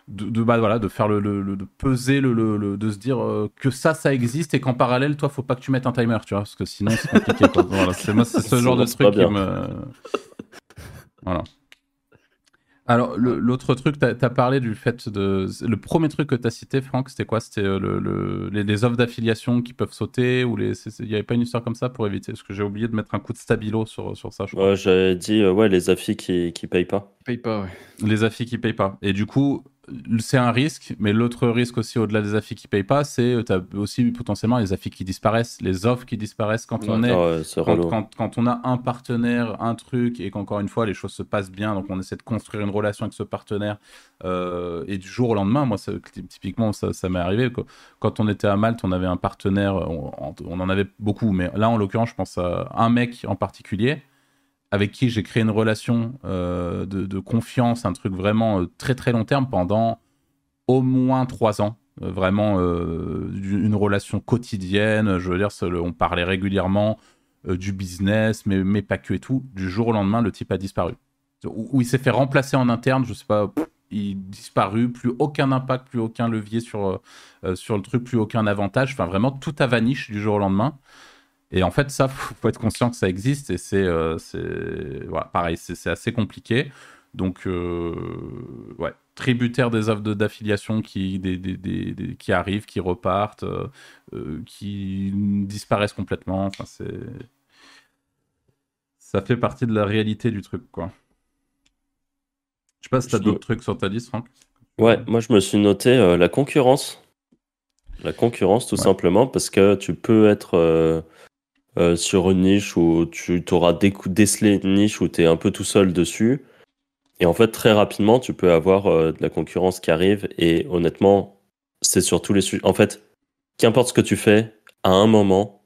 de- de- bah, voilà, de faire le, le- le- de peser, le, le- de se dire euh, que ça, ça existe et qu'en parallèle, toi, faut pas que tu mettes un timer, tu vois, parce que sinon, c'est compliqué. Voilà, c'est ce genre de truc qui me. Voilà. Alors, le- l'autre truc, tu as, parlé du fait de. Le premier truc que tu as cité, Franck, c'était quoi? C'était euh, le, le- les, les offres d'affiliation qui peuvent sauter ou les... Il n'y avait pas une histoire comme ça pour éviter? Parce que j'ai oublié de mettre un coup de stabilo sur, sur ça, je crois. Ouais, J'avais dit euh, Ouais, les affis qui, qui payent pas. Paye pas, ouais. Les affis qui payent pas. Et du coup, c'est un risque, mais l'autre risque aussi, au-delà des affis qui payent pas, c'est tu as aussi potentiellement les affis qui disparaissent, les offres qui disparaissent quand on est c'est quand, quand- quand on a un partenaire, un truc, et qu'encore une fois, les choses se passent bien, donc on essaie de construire une relation avec ce partenaire, euh, et du jour au lendemain, moi, ça- typiquement, ça, ça m'est arrivé. quoi. Quand on était à Malte, on avait un partenaire, on, on en avait beaucoup, mais là, en l'occurrence, je pense à un mec en particulier, avec qui j'ai créé une relation euh, de, confiance, un truc vraiment euh, très très long terme pendant au moins trois ans. Euh, vraiment une relation quotidienne. Je veux dire, on parlait régulièrement du business, mais, mais pas que et tout. Du jour au lendemain, le type a disparu. Ou, ou il s'est fait remplacer en interne, je sais pas, il disparu, plus aucun impact, plus aucun levier sur, sur le truc, plus aucun avantage. Enfin, vraiment, tout a vanish du jour au lendemain. Et en fait, ça, faut, faut être conscient que ça existe et c'est, euh, voilà, pareil, c'est assez compliqué. Donc, euh, ouais, tributaire des offres de- d'affiliation qui, des, des- des- qui arrivent, qui repartent, euh, euh, qui disparaissent complètement. Enfin, c'est. Ça fait partie de la réalité du truc, quoi. Je sais pas si t'as d'autres trucs sur ta liste, Franck. Ouais, moi je me suis noté euh, la concurrence. La concurrence, tout Ouais. simplement, parce que tu peux être euh, sur une niche où tu auras décelé une niche où tu es un peu tout seul dessus. Et en fait, très rapidement, tu peux avoir euh, de la concurrence qui arrive. Et honnêtement, c'est sur tous les sujets. En fait, qu'importe ce que tu fais, à un moment,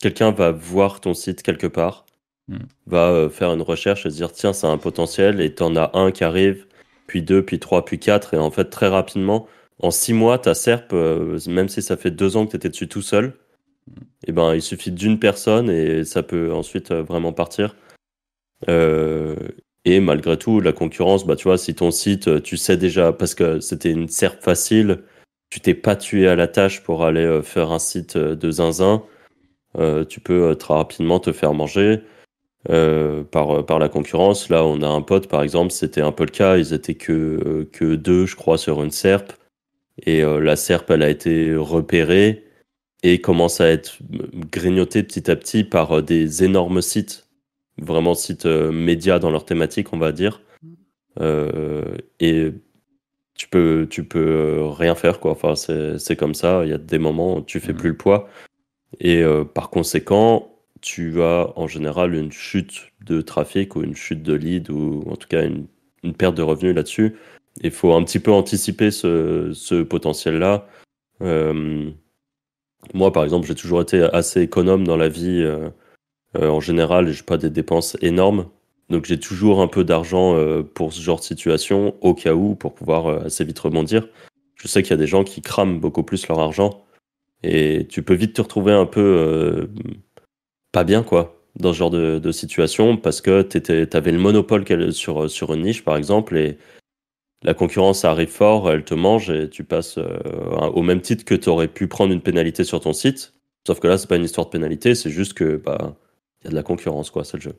quelqu'un va voir ton site quelque part, Mm. va euh, faire une recherche et se dire tiens, c'est un potentiel. Et tu en as un qui arrive, puis deux, puis trois, puis quatre. Et en fait, très rapidement, en six mois, ta SERP, euh, même si ça fait deux ans que tu étais dessus tout seul, et ben, il suffit d'une personne et ça peut ensuite euh, vraiment partir. Euh, et malgré tout, la concurrence, bah, tu vois, si ton site, euh, tu sais déjà, parce que c'était une SERP facile, tu t'es pas tué à la tâche pour aller faire un site de zinzin, tu peux très rapidement te faire manger par, la concurrence. Là, on a un pote, par exemple, c'était un peu le cas, ils étaient que, que deux, je crois, sur une SERP. Et la SERP, elle a été repérée et commence à être grignotée petit à petit par euh, des énormes sites, vraiment sites euh, médias dans leur thématique, on va dire. Euh, et tu peux, tu peux rien faire, quoi. Enfin, c'est comme ça. Il y a des moments où tu fais plus le poids. Et par conséquent, tu as en général une chute de trafic ou une chute de lead ou en tout cas une, une perte de revenus là-dessus. Il faut un petit peu anticiper ce, ce potentiel-là. Moi, par exemple, j'ai toujours été assez économe dans la vie euh, euh, en général et j'ai pas des dépenses énormes. Donc j'ai toujours un peu d'argent euh, pour ce genre de situation au cas où pour pouvoir assez vite rebondir. Je sais qu'il y a des gens qui crament beaucoup plus leur argent et tu peux vite te retrouver un peu pas bien quoi dans ce genre de, situation parce que tu avais le monopole sur, sur une niche par exemple et la concurrence arrive fort, elle te mange et tu passes euh, au même titre que tu aurais pu prendre une pénalité sur ton site. Sauf que là, c'est pas une histoire de pénalité, c'est juste que bah il y a de la concurrence quoi, c'est le jeu.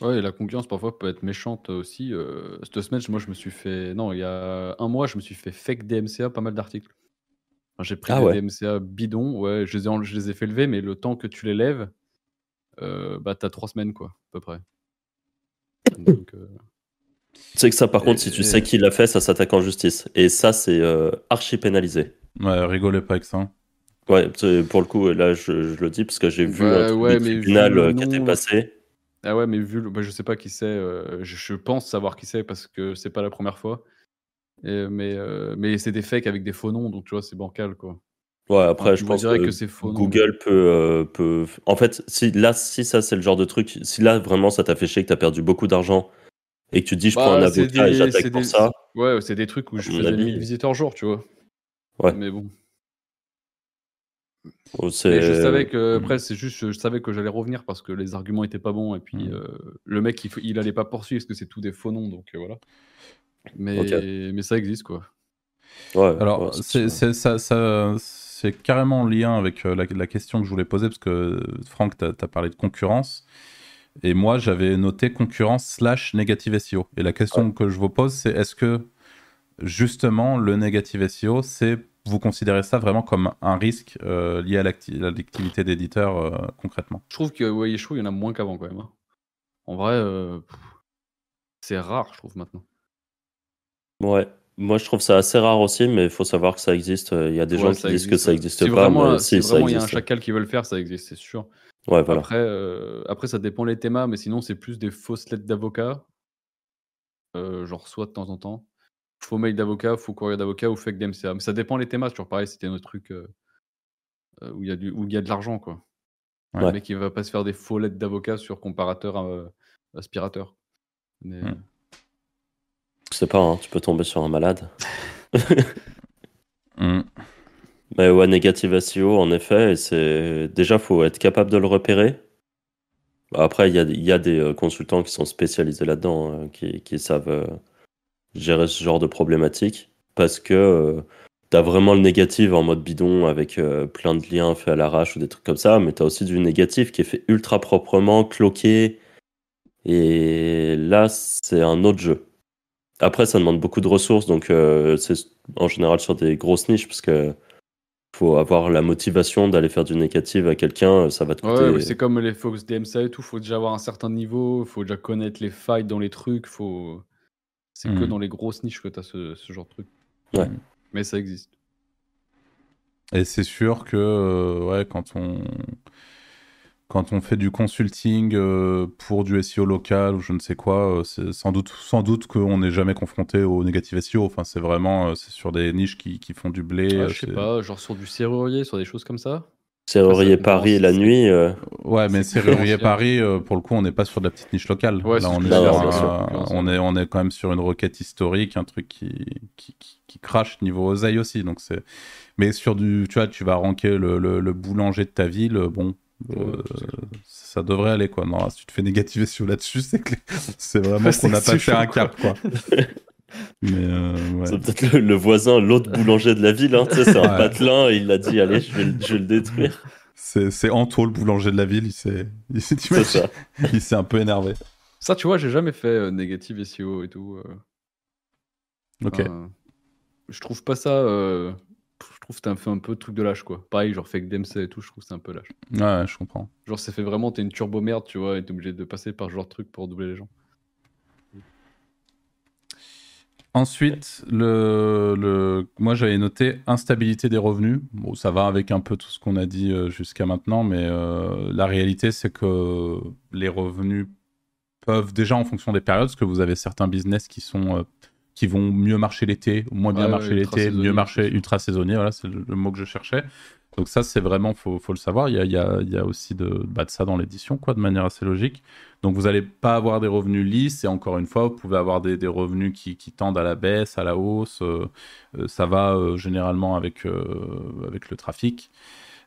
Ouais, et la concurrence parfois peut être méchante aussi. euh, cette semaine, moi, je me suis fait. Non, il y a un mois, je me suis fait fake DMCA, pas mal d'articles. Enfin, j'ai pris Ah des. DMCA bidons, ouais, je les ai, je les ai fait lever, mais le temps que tu les lèves, euh, bah, t'as trois semaines, quoi, à peu près. Donc, euh, Tu sais que ça, par Et- contre, si tu et- sais qui l'a fait, ça s'attaque en justice. Et ça, c'est euh, archi pénalisé. Ouais, rigolez pas avec ça. hein. Ouais, pour le coup, là, je, je le dis parce que j'ai vu Ouais, un truc ouais, mais vu tribunal le euh, qui était nom- passé. Ah ouais, mais vu, le- bah, je sais pas qui c'est, euh, je, je pense savoir qui c'est parce que c'est pas la première fois. Et, mais euh, mais c'est des fakes avec des faux noms, donc tu vois, c'est bancal, quoi. Ouais, après, Enfin, je pense que, que c'est faux, Google peut, euh, peut. En fait, si là, si ça, c'est le genre de truc, si là, vraiment, ça t'a fait chier que t'as perdu beaucoup d'argent et que tu te dis, je prends un Bah, avocat et des- j'attaque c'est pour des- ça. Ouais, c'est des trucs où je faisais avis. 1000 visiteurs jour, tu vois. Ouais. Mais bon. oh, Mais je savais que, Hmm. après, c'est juste, je savais que j'allais revenir parce que les arguments étaient pas bons et puis Mm. euh, le mec, il, il allait pas poursuivre parce que c'est tout des faux noms, donc euh, voilà. Mais, mais ça existe, quoi. Ouais, Alors, ouais, c'est ça, ça- c'est carrément en lien avec euh, la, la question que je voulais poser, parce que Franck, tu as, parlé de concurrence. Et moi, j'avais noté concurrence slash négative SEO. Et la question que je vous pose, c'est est-ce que justement le négative SEO, c'est vous considérez ça vraiment comme un risque euh, lié à l'acti- à l'activité d'éditeur euh, concrètement? Je trouve que ouais, Yeshua, il y en a moins qu'avant, quand même. hein. En vrai, euh, c'est rare, je trouve, maintenant. Ouais. Moi, je trouve ça assez rare aussi, mais il faut savoir que ça existe. Il y a des Ouais, gens qui disent que ça n'existe Si pas, vraiment, mais si si, ça vraiment il y a un chacal qui veut le faire, ça existe, c'est sûr. Ouais, voilà. Après, euh, après, ça dépend les thémas, mais sinon, c'est plus des fausses lettres d'avocat. Euh, J'en reçois de temps en temps. Faux mail d'avocat, faux courrier d'avocat ou fake DMCA. Mais ça dépend les thémas, c'est toujours pareil, c'était notre truc euh, euh, où il y, a du- où il y a de l'argent, quoi. Ouais. Le mec, il va pas se faire des faux lettres d'avocat sur comparateur euh, aspirateur. Mais, Hmm. Je sais pas, hein, tu peux tomber sur un malade. Mais ouais, négative SEO, en effet, et c'est déjà, faut être capable de le repérer. Après, il y a, y a des euh, consultants qui sont spécialisés là-dedans, euh, qui, qui savent euh, gérer ce genre de problématique, parce que tu as vraiment le négatif en mode bidon avec euh, plein de liens faits à l'arrache ou des trucs comme ça, mais tu as aussi du négatif qui est fait ultra proprement, cloqué, et là, c'est un autre jeu. Après, ça demande beaucoup de ressources, donc euh, c'est en général sur des grosses niches, parce que faut avoir la motivation d'aller faire du négatif à quelqu'un, ça va te coûter. Ouais, c'est comme les Fox DMCA et tout, faut déjà avoir un certain niveau, faut déjà connaître les failles dans les trucs, faut... c'est que Mhm. dans les grosses niches que tu as ce, ce genre de truc. Ouais. Mais ça existe. Et c'est sûr que euh, ouais, quand on quand on fait du consulting euh, pour du SEO local ou je ne sais quoi, euh, c'est sans doute sans doute qu'on n'est jamais confronté au négatif SEO. Enfin, c'est vraiment euh, c'est sur des niches qui, qui font du blé. Ah, je sais pas, genre sur du serrurier, sur des choses comme ça? Serrurier Paris la nuit. euh, Ouais, mais Serrurier. Paris, euh, pour le coup, on n'est pas sur de la petite niche locale. Ouais, Là, on est, sur un- bien on est on est quand même sur une requête historique, un truc qui qui, qui, qui crache niveau oseille aussi. Donc c'est mais sur du tu vois, tu vas ranker le, le, le boulanger de ta ville, bon. Euh, ça devrait aller quoi. Non, si tu te fais négativer sur là-dessus, c'est que c'est vraiment qu'on a que c'est passé un cap quoi. mais euh, ouais. C'est peut-être le, le voisin, l'autre boulanger de la ville. Hein, tu sais, c'est un Ouais. patelin et il a dit Allez, je vais, le- je vais le détruire. c'est c'est Anto le boulanger de la ville, il s'est il s'est un peu énervé. Ça, tu vois, j'ai jamais fait euh, négative SEO et tout. euh. OK. Enfin, je trouve pas ça. Je trouve que c'est un, fait un peu truc de lâche, quoi. Pareil, genre fake DMCA et tout, je trouve que c'est un peu lâche. Ouais, je comprends. Genre, c'est fait vraiment, t'es une turbo merde, tu vois, et t'es obligé de passer par ce genre de truc pour doubler les gens. Ensuite, le, le... moi j'avais noté instabilité des revenus. Bon, ça va avec un peu tout ce qu'on a dit euh, jusqu'à maintenant, mais euh, la réalité c'est que les revenus peuvent déjà en fonction des périodes, parce que vous avez certains business qui sont euh, qui vont mieux marcher l'été, moins bien Ouais, marcher l'été, mieux marcher ultra saisonnier. Voilà, c'est le, le mot que je cherchais. Donc ça, c'est vraiment, faut, faut le savoir. Il y a, il y a- il y a aussi de, bah, de ça dans l'édition, quoi, de manière assez logique. Donc vous n'allez pas avoir des revenus lisses et encore une fois, vous pouvez avoir des, des revenus qui, qui tendent à la baisse, à la hausse. euh, euh, ça va euh, généralement avec, euh, avec le trafic.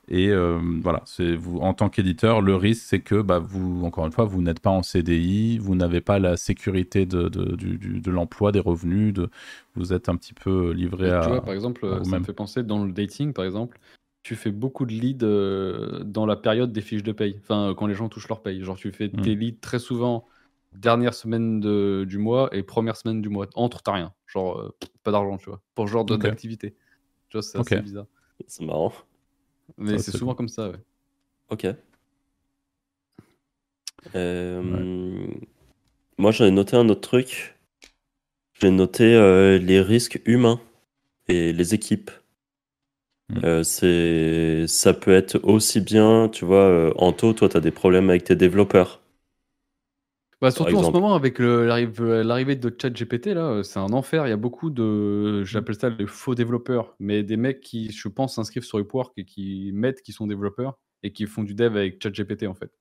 Et euh, voilà, c'est vous en tant qu'éditeur, le risque c'est que bah, vous, encore une fois, vous n'êtes pas en CDI, vous n'avez pas la sécurité de, de, du- du- de l'emploi, des revenus, de, vous êtes un petit peu livré à. tu vois, par exemple, ça me fait penser dans le dating, par exemple, tu fais beaucoup de leads euh, dans la période des fiches de paye, enfin quand les gens touchent leur paye. Genre, tu fais Mm. tes leads très souvent dernière semaine de- du mois et première semaine du mois. Entre, t'as rien. Genre, euh, pas d'argent, tu vois, pour ce genre de- Ok. d'activité. Tu vois, c'est assez bizarre. C'est marrant. Mais Ouais, c'est souvent comme ça, ouais. Ok. Euh, Moi, j'en ai noté un autre truc. J'ai noté euh, les risques humains et les équipes. Mm. Euh, c'est... Ça peut être aussi bien, tu vois, euh, Anto, toi, tu as des problèmes avec tes développeurs. Bah, surtout en ce moment, avec l'arrivée de ChatGPT, là, euh, c'est un enfer. Il y a beaucoup de, j'appelle ça les faux développeurs, mais des mecs qui, je pense, s'inscrivent sur Upwork et qui mettent qu'ils sont développeurs et qui font du dev avec ChatGPT, en fait.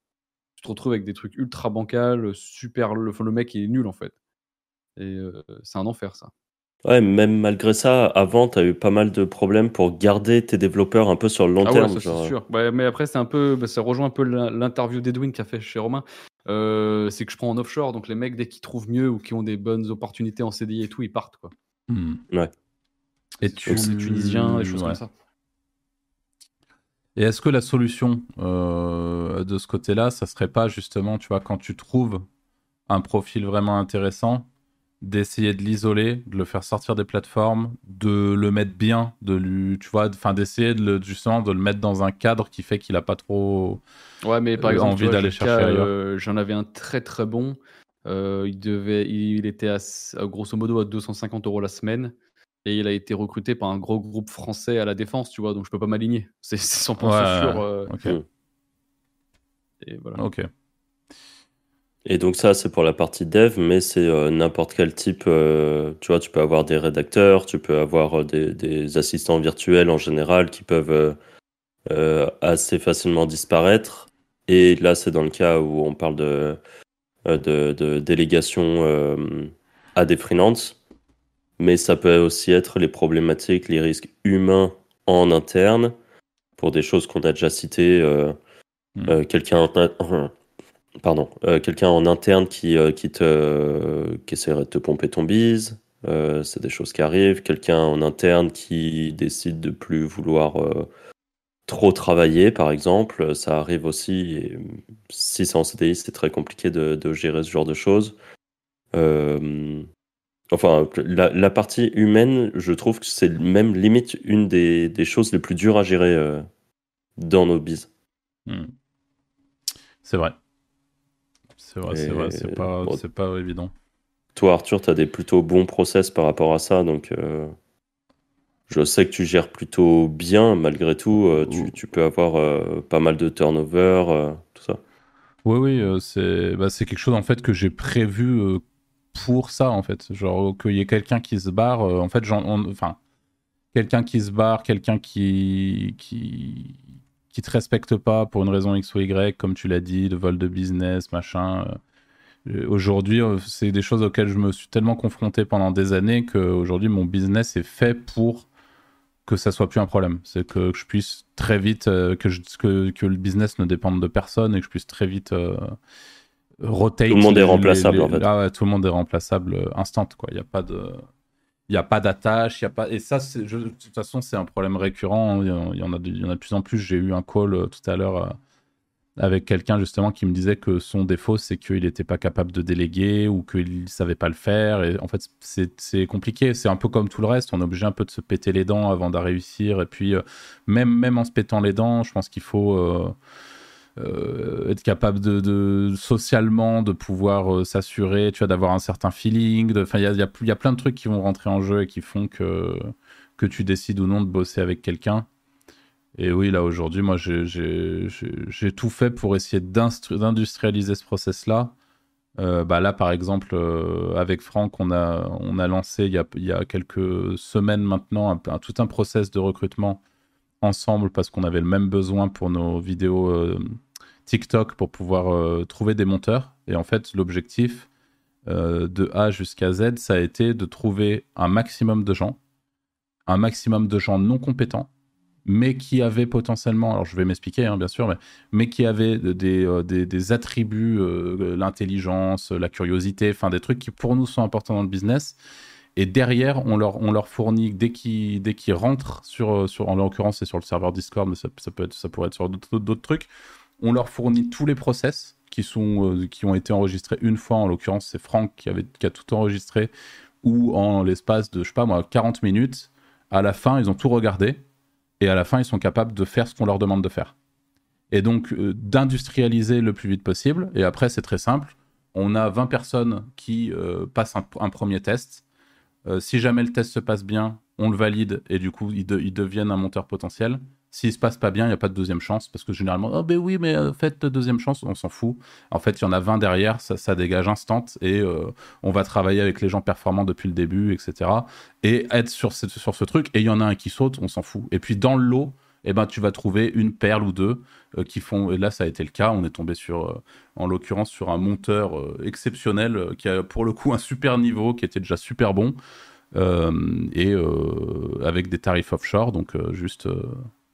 Tu te retrouves avec des trucs ultra bancals, super. Le, le mec est nul, en fait. Et euh, c'est un enfer, ça. Ouais, même malgré ça, avant, tu as eu pas mal de problèmes pour garder tes développeurs un peu sur le long Ah ouais, terme. ça genre. c'est sûr. Ouais, mais après, c'est un peu, bah, ça rejoint un peu l'in- l'interview d'Edwin qu'a fait chez Romain. Euh, c'est que je prends en offshore, donc les mecs, dès qu'ils trouvent mieux ou qui ont des bonnes opportunités en CDI et tout, ils partent, quoi. Hmm. Ouais. Et C'est souvent des Tunisiens, des choses ouais. comme ça. Et est-ce que la solution euh, de ce côté-là, ça serait pas justement, tu vois, quand tu trouves un profil vraiment intéressant, d'essayer de l'isoler, de le faire sortir des plateformes, de le mettre bien, de lui, tu vois, enfin d'essayer de le, justement de le mettre dans un cadre qui fait qu'il a pas trop. Ouais, mais par Euh, exemple, envie d'aller chercher cas, ailleurs. euh, J'en avais un très très bon. Euh, il devait, il, était à, grosso modo à 250 euros la semaine. Et il a été recruté par un gros groupe français à la défense, tu vois, donc je peux pas m'aligner. C'est c'est 100% Ouais, sûr. euh, Ok. Mm. et voilà. Ok. Et donc ça, c'est pour la partie dev, mais c'est euh, n'importe quel type. euh, tu vois, tu peux avoir des rédacteurs, tu peux avoir euh, des, des assistants virtuels en général qui peuvent euh, assez facilement disparaître. Et là, c'est dans le cas où on parle de, de, de délégation à des freelances. Mais ça peut aussi être les problématiques, les risques humains en interne pour des choses qu'on a déjà citées. euh, Mm. euh, quelqu'un pardon, euh, quelqu'un en interne qui, euh, qui, te, qui essaierait de te pomper ton bise. euh, c'est des choses qui arrivent. Quelqu'un en interne qui décide de plus vouloir euh, trop travailler, par exemple. Ça arrive aussi. Si c'est en CDI, c'est très compliqué de, gérer ce genre de choses. Enfin, la, partie humaine, je trouve que c'est même limite une des, choses les plus dures à gérer dans nos bises. Hmm. C'est vrai. C'est vrai, c'est vrai, c'est pas, bon. pas évident. Toi, Arthur, tu as des plutôt bons process par rapport à ça, donc euh, je sais que tu gères plutôt bien malgré tout. euh, tu, tu peux avoir euh, pas mal de turnover, tout ça. Oui, oui, c'est bah, quelque chose en fait que j'ai prévu pour ça en fait. Genre qu'il y ait quelqu'un qui se barre. en fait, on- enfin, quelqu'un qui se barre, quelqu'un qui, qui qui te respecte pas pour une raison X ou Y, comme tu l'as dit, de vol de business, machin. euh, Aujourd'hui, euh, c'est des choses auxquelles je me suis tellement confronté pendant des années qu'aujourd'hui, mon business est fait pour que ça soit plus un problème. C'est que je puisse très vite, euh, que, je- que, que le business ne dépende de personne et que je puisse très vite euh, rotate. Tout le monde est les- remplaçable, les- en fait. Ah ouais, tout le monde est remplaçable euh, instant, quoi. Il n'y a pas de. Il n'y a pas d'attache, y a pas et ça de toute façon c'est un problème récurrent. Il y en- il y en a de, il y en a de plus en plus. J'ai eu un call euh, tout à l'heure euh, avec quelqu'un justement qui me disait que son défaut c'est qu'il n'était pas capable de déléguer ou qu'il savait pas le faire. Et en fait c'est compliqué. C'est un peu comme tout le reste. On est obligé un peu de se péter les dents avant réussir. Et puis euh, même même en se pétant les dents, je pense qu'il faut euh, être capable de, socialement de pouvoir euh, s'assurer, tu vois, d'avoir un certain feeling. Enfin, il y a, plein de trucs qui vont rentrer en jeu et qui font que que tu décides ou non de bosser avec quelqu'un. Et oui, là aujourd'hui, moi, j'ai- tout fait pour essayer d'industrialiser ce process-là. Euh, bah là, par exemple, avec Franck, on a, on a lancé il y a, y a quelques semaines maintenant tout un process de recrutement ensemble parce qu'on avait le même besoin pour nos vidéos TikTok pour pouvoir trouver des monteurs. Et en fait, l'objectif de A jusqu'à Z, ça a été de trouver un maximum de gens, un maximum de gens non compétents mais qui avait potentiellement, alors je vais m'expliquer hein, bien sûr, mais, mais, qui avait des, euh, des, des attributs, euh, l'intelligence, la curiosité, enfin des trucs qui pour nous sont importants dans le business. Et derrière, on leur, on leur fournit, dès qu'ils qu rentrent, sur, euh, sur, en l'occurrence c'est sur le serveur Discord, mais ça, peut être, ça pourrait être sur d'autres trucs, on leur fournit tous les process qui, sont, qui ont été enregistrés une fois, en l'occurrence c'est Franck qui, avait, qui a tout enregistré, ou en l'espace de, je sais pas moi, 40 minutes, à la fin, ils ont tout regardé, et à la fin, ils sont capables de faire ce qu'on leur demande de faire. Et donc, euh, d'industrialiser le plus vite possible. Et après, c'est très simple. On a 20 personnes qui euh, passent un, premier test. Euh, si jamais le test se passe bien, on le valide et du coup, ils, deviennent un monteur potentiel. S'il se passe pas bien, il n'y a pas de deuxième chance parce que généralement, oh ben oui, mais euh, faites deuxième chance, on s'en fout. En fait, il y en a 20 derrière, ça, dégage instant et euh, on va travailler avec les gens performants depuis le début, etc. Et être sur sur ce truc. Et il y en a un qui saute, on s'en fout. Et puis dans le lot, eh ben, tu vas trouver une perle ou deux euh, qui font. Et là, ça a été le cas. On est tombé sur, en l'occurrence, sur un monteur exceptionnel qui a pour le coup un super niveau, qui était déjà super bon. et avec des tarifs offshore, donc juste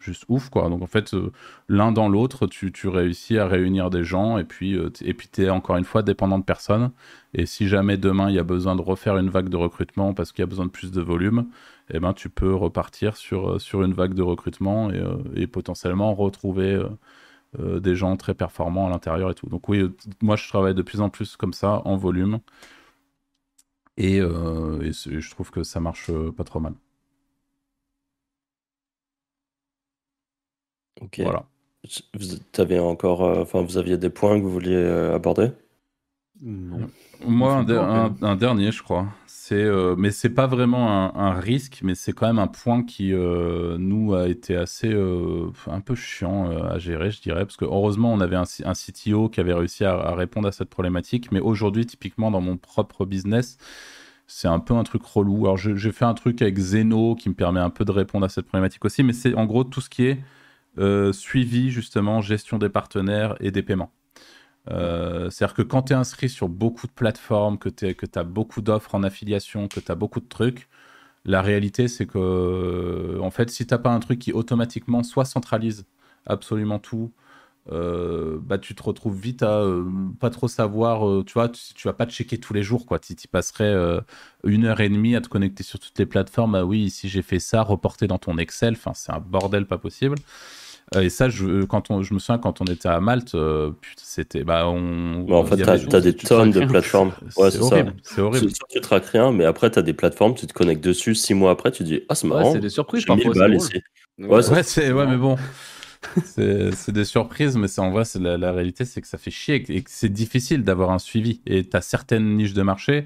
juste ouf quoi. Donc en fait, euh, l'un dans l'autre, tu, tu, réussis à réunir des gens et puis euh, et puis tu es encore une fois dépendant de personne. Et si jamais demain il y a besoin de refaire une vague de recrutement parce qu'il y a besoin de plus de volume, eh ben tu peux repartir sur, euh, sur une vague de recrutement et, et potentiellement retrouver des gens très performants à l'intérieur et tout. Donc oui, moi je travaille de plus en plus comme ça en volume. Et, et je trouve que ça marche pas trop mal. Ok. Voilà. Vous avez encore, euh, enfin, vous aviez des points que vous vouliez euh, aborder? Non. Moi, un, dernier, je crois. C'est, euh, mais c'est pas vraiment un, risque, mais c'est quand même un point qui nous a été assez, un peu chiant à gérer, je dirais, parce que heureusement, on avait un, CTO qui avait réussi à, répondre à cette problématique. Mais aujourd'hui, typiquement dans mon propre business, c'est un peu un truc relou. Alors, j'ai fait un truc avec Zeno qui me permet un peu de répondre à cette problématique aussi, mais c'est en gros tout ce qui est euh, suivi justement, gestion des partenaires et des paiements. Euh, c'est-à-dire que quand tu es inscrit sur beaucoup de plateformes, que tu as beaucoup d'offres en affiliation, que tu as beaucoup de trucs, la réalité c'est que euh, en fait si tu pas un truc qui automatiquement soit centralise absolument tout, bah, tu te retrouves vite à pas trop savoir, tu vois, tu, vas pas checker tous les jours, quoi. Tu passerais une heure et demie à te connecter sur toutes les plateformes. Ah oui, ici j'ai fait ça, reporter dans ton Excel, c'est un bordel pas possible. Euh, et ça, je, quand on, je me souviens quand on était à Malte, euh, c'était. Bah, on, en fait, tu as, des tonnes de plateformes. Ouais, c'est horrible. C'est horrible. Tu traques rien, mais après, tu as des plateformes, tu te connectes dessus, six mois après, tu dis Ah, c'est marrant. c'est des surprises parfois. Balles ici. Ouais, c'est ouais, mais bon. c'est des surprises, mais en vrai, la, la réalité, c'est que ça fait chier et que c'est difficile d'avoir un suivi. Et tu as certaines niches de marché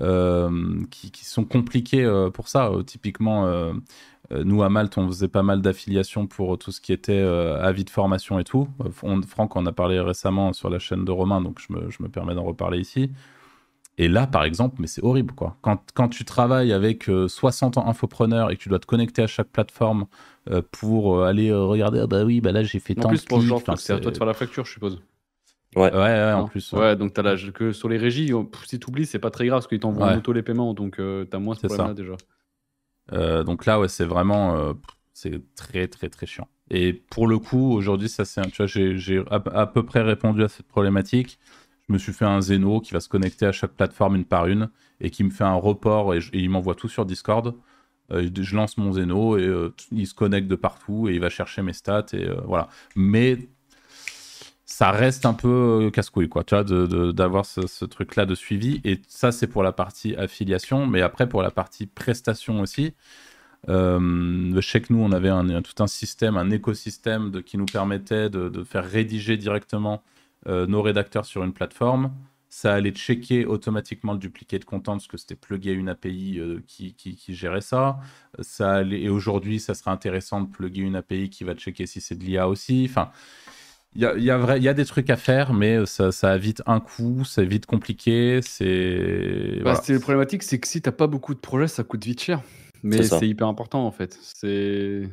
euh, qui, qui, sont compliquées pour ça. typiquement, euh, nous, à Malte, on faisait pas mal d'affiliations pour tout ce qui était euh, avis de formation et tout. Euh, Franck en a parlé récemment sur la chaîne de Romain, donc je me, je me permets d'en reparler ici. Et là, par exemple, mais c'est horrible, quoi. Quand, quand, tu travailles avec 60 infopreneurs et que tu dois te connecter à chaque plateforme pour aller regarder, ah bah oui, bah là j'ai fait tant de pour c'est à toi de faire la facture, je suppose. Ouais, ouais, ouais en plus. Ouais, donc as que sur les régies, si tu oublies, c'est pas très grave parce qu'ils t'envoient auto les paiements, donc tu as moins ce problème-là déjà. Euh, donc là, ouais, c'est vraiment, euh, c'est très, très, très chiant. Et pour le coup, aujourd'hui, ça, c'est, tu vois, j'ai à, peu près répondu à cette problématique. Je me suis fait un Zeno qui va se connecter à chaque plateforme une par une et qui me fait un report et, il m'envoie tout sur Discord. Euh, je lance mon Zeno et il se connecte de partout et il va chercher mes stats et voilà. Mais ça reste un peu casse-couille, quoi, tu vois, d'avoir ce, truc-là de suivi. Et ça, c'est pour la partie affiliation, mais après, pour la partie prestation aussi, euh, je nous, on avait un, tout un système, un écosystème de, qui nous permettait de, faire rédiger directement euh, nos rédacteurs sur une plateforme. Ça allait checker automatiquement le dupliqué de content parce que c'était plugué une API euh, qui, qui, gérait ça. ça allait, et aujourd'hui, ça serait intéressant de plugger une API qui va checker si c'est de l'IA aussi. Enfin, il y a, y, a vrai, y a des trucs à faire, mais ça, ça a vite un coup, c'est vite compliqué. C'est Bah, voilà. c'est le problématique, c'est que si t'as pas beaucoup de projets, ça coûte vite cher. Mais C'est hyper important en fait. C'est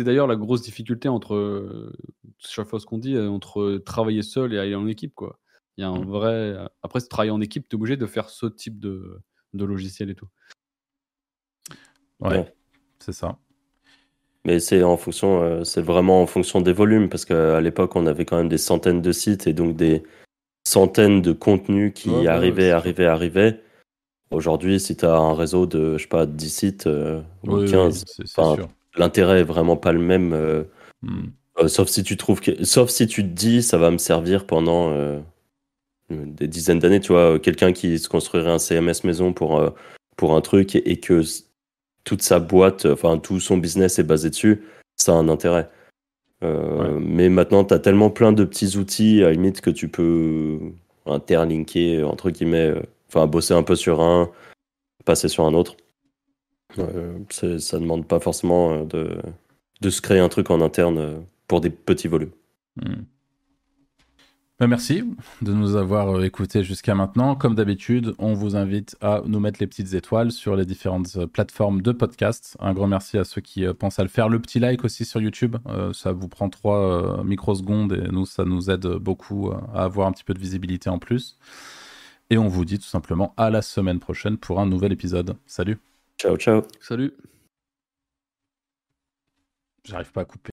d'ailleurs la grosse difficulté entre euh, chaque fois ce qu'on dit euh, entre travailler seul et aller en équipe quoi. Il y a un Mm. vrai après si tu travailles en équipe, tu es obligé de faire ce type de de logiciel et tout. Ouais, Ouais. c'est ça. Mais c'est en fonction, euh, c'est vraiment en fonction des volumes, parce qu'à l'époque, on avait quand même des centaines de sites et donc des centaines de contenus qui Ouais, ouais, ouais, arrivaient, arrivaient, arrivaient. Aujourd'hui, si tu as un réseau de, je sais pas, 10 sites euh, ou Oui, oui, 15, c'est c'est enfin, sûr. l'intérêt est vraiment pas le même. euh, Mm. euh, sauf si tu trouves que, sauf si tu te dis, ça va me servir pendant des dizaines d'années, tu vois, quelqu'un qui se construirait un CMS maison pour, pour un truc et, et que toute sa boîte, enfin tout son business est basé dessus, ça a un intérêt. Euh, Mais maintenant, tu as tellement plein de petits outils, à la limite, que tu peux interlinker, entre guillemets, euh, enfin bosser un peu sur un, passer sur un autre. Euh, ça demande pas forcément euh, de, de se créer un truc en interne pour des petits volumes. Mm. Ben, merci de nous avoir euh, écoutés jusqu'à maintenant. Comme d'habitude, on vous invite à nous mettre les petites étoiles sur les différentes euh, plateformes de podcast. Un grand merci à ceux qui euh, pensent à le faire. Le petit like aussi sur YouTube, euh, ça vous prend 3 microsecondes et nous, ça nous aide beaucoup à avoir un petit peu de visibilité en plus. Et on vous dit tout simplement à la semaine prochaine pour un nouvel épisode. Salut Ciao, ciao. Salut. J'arrive pas à couper.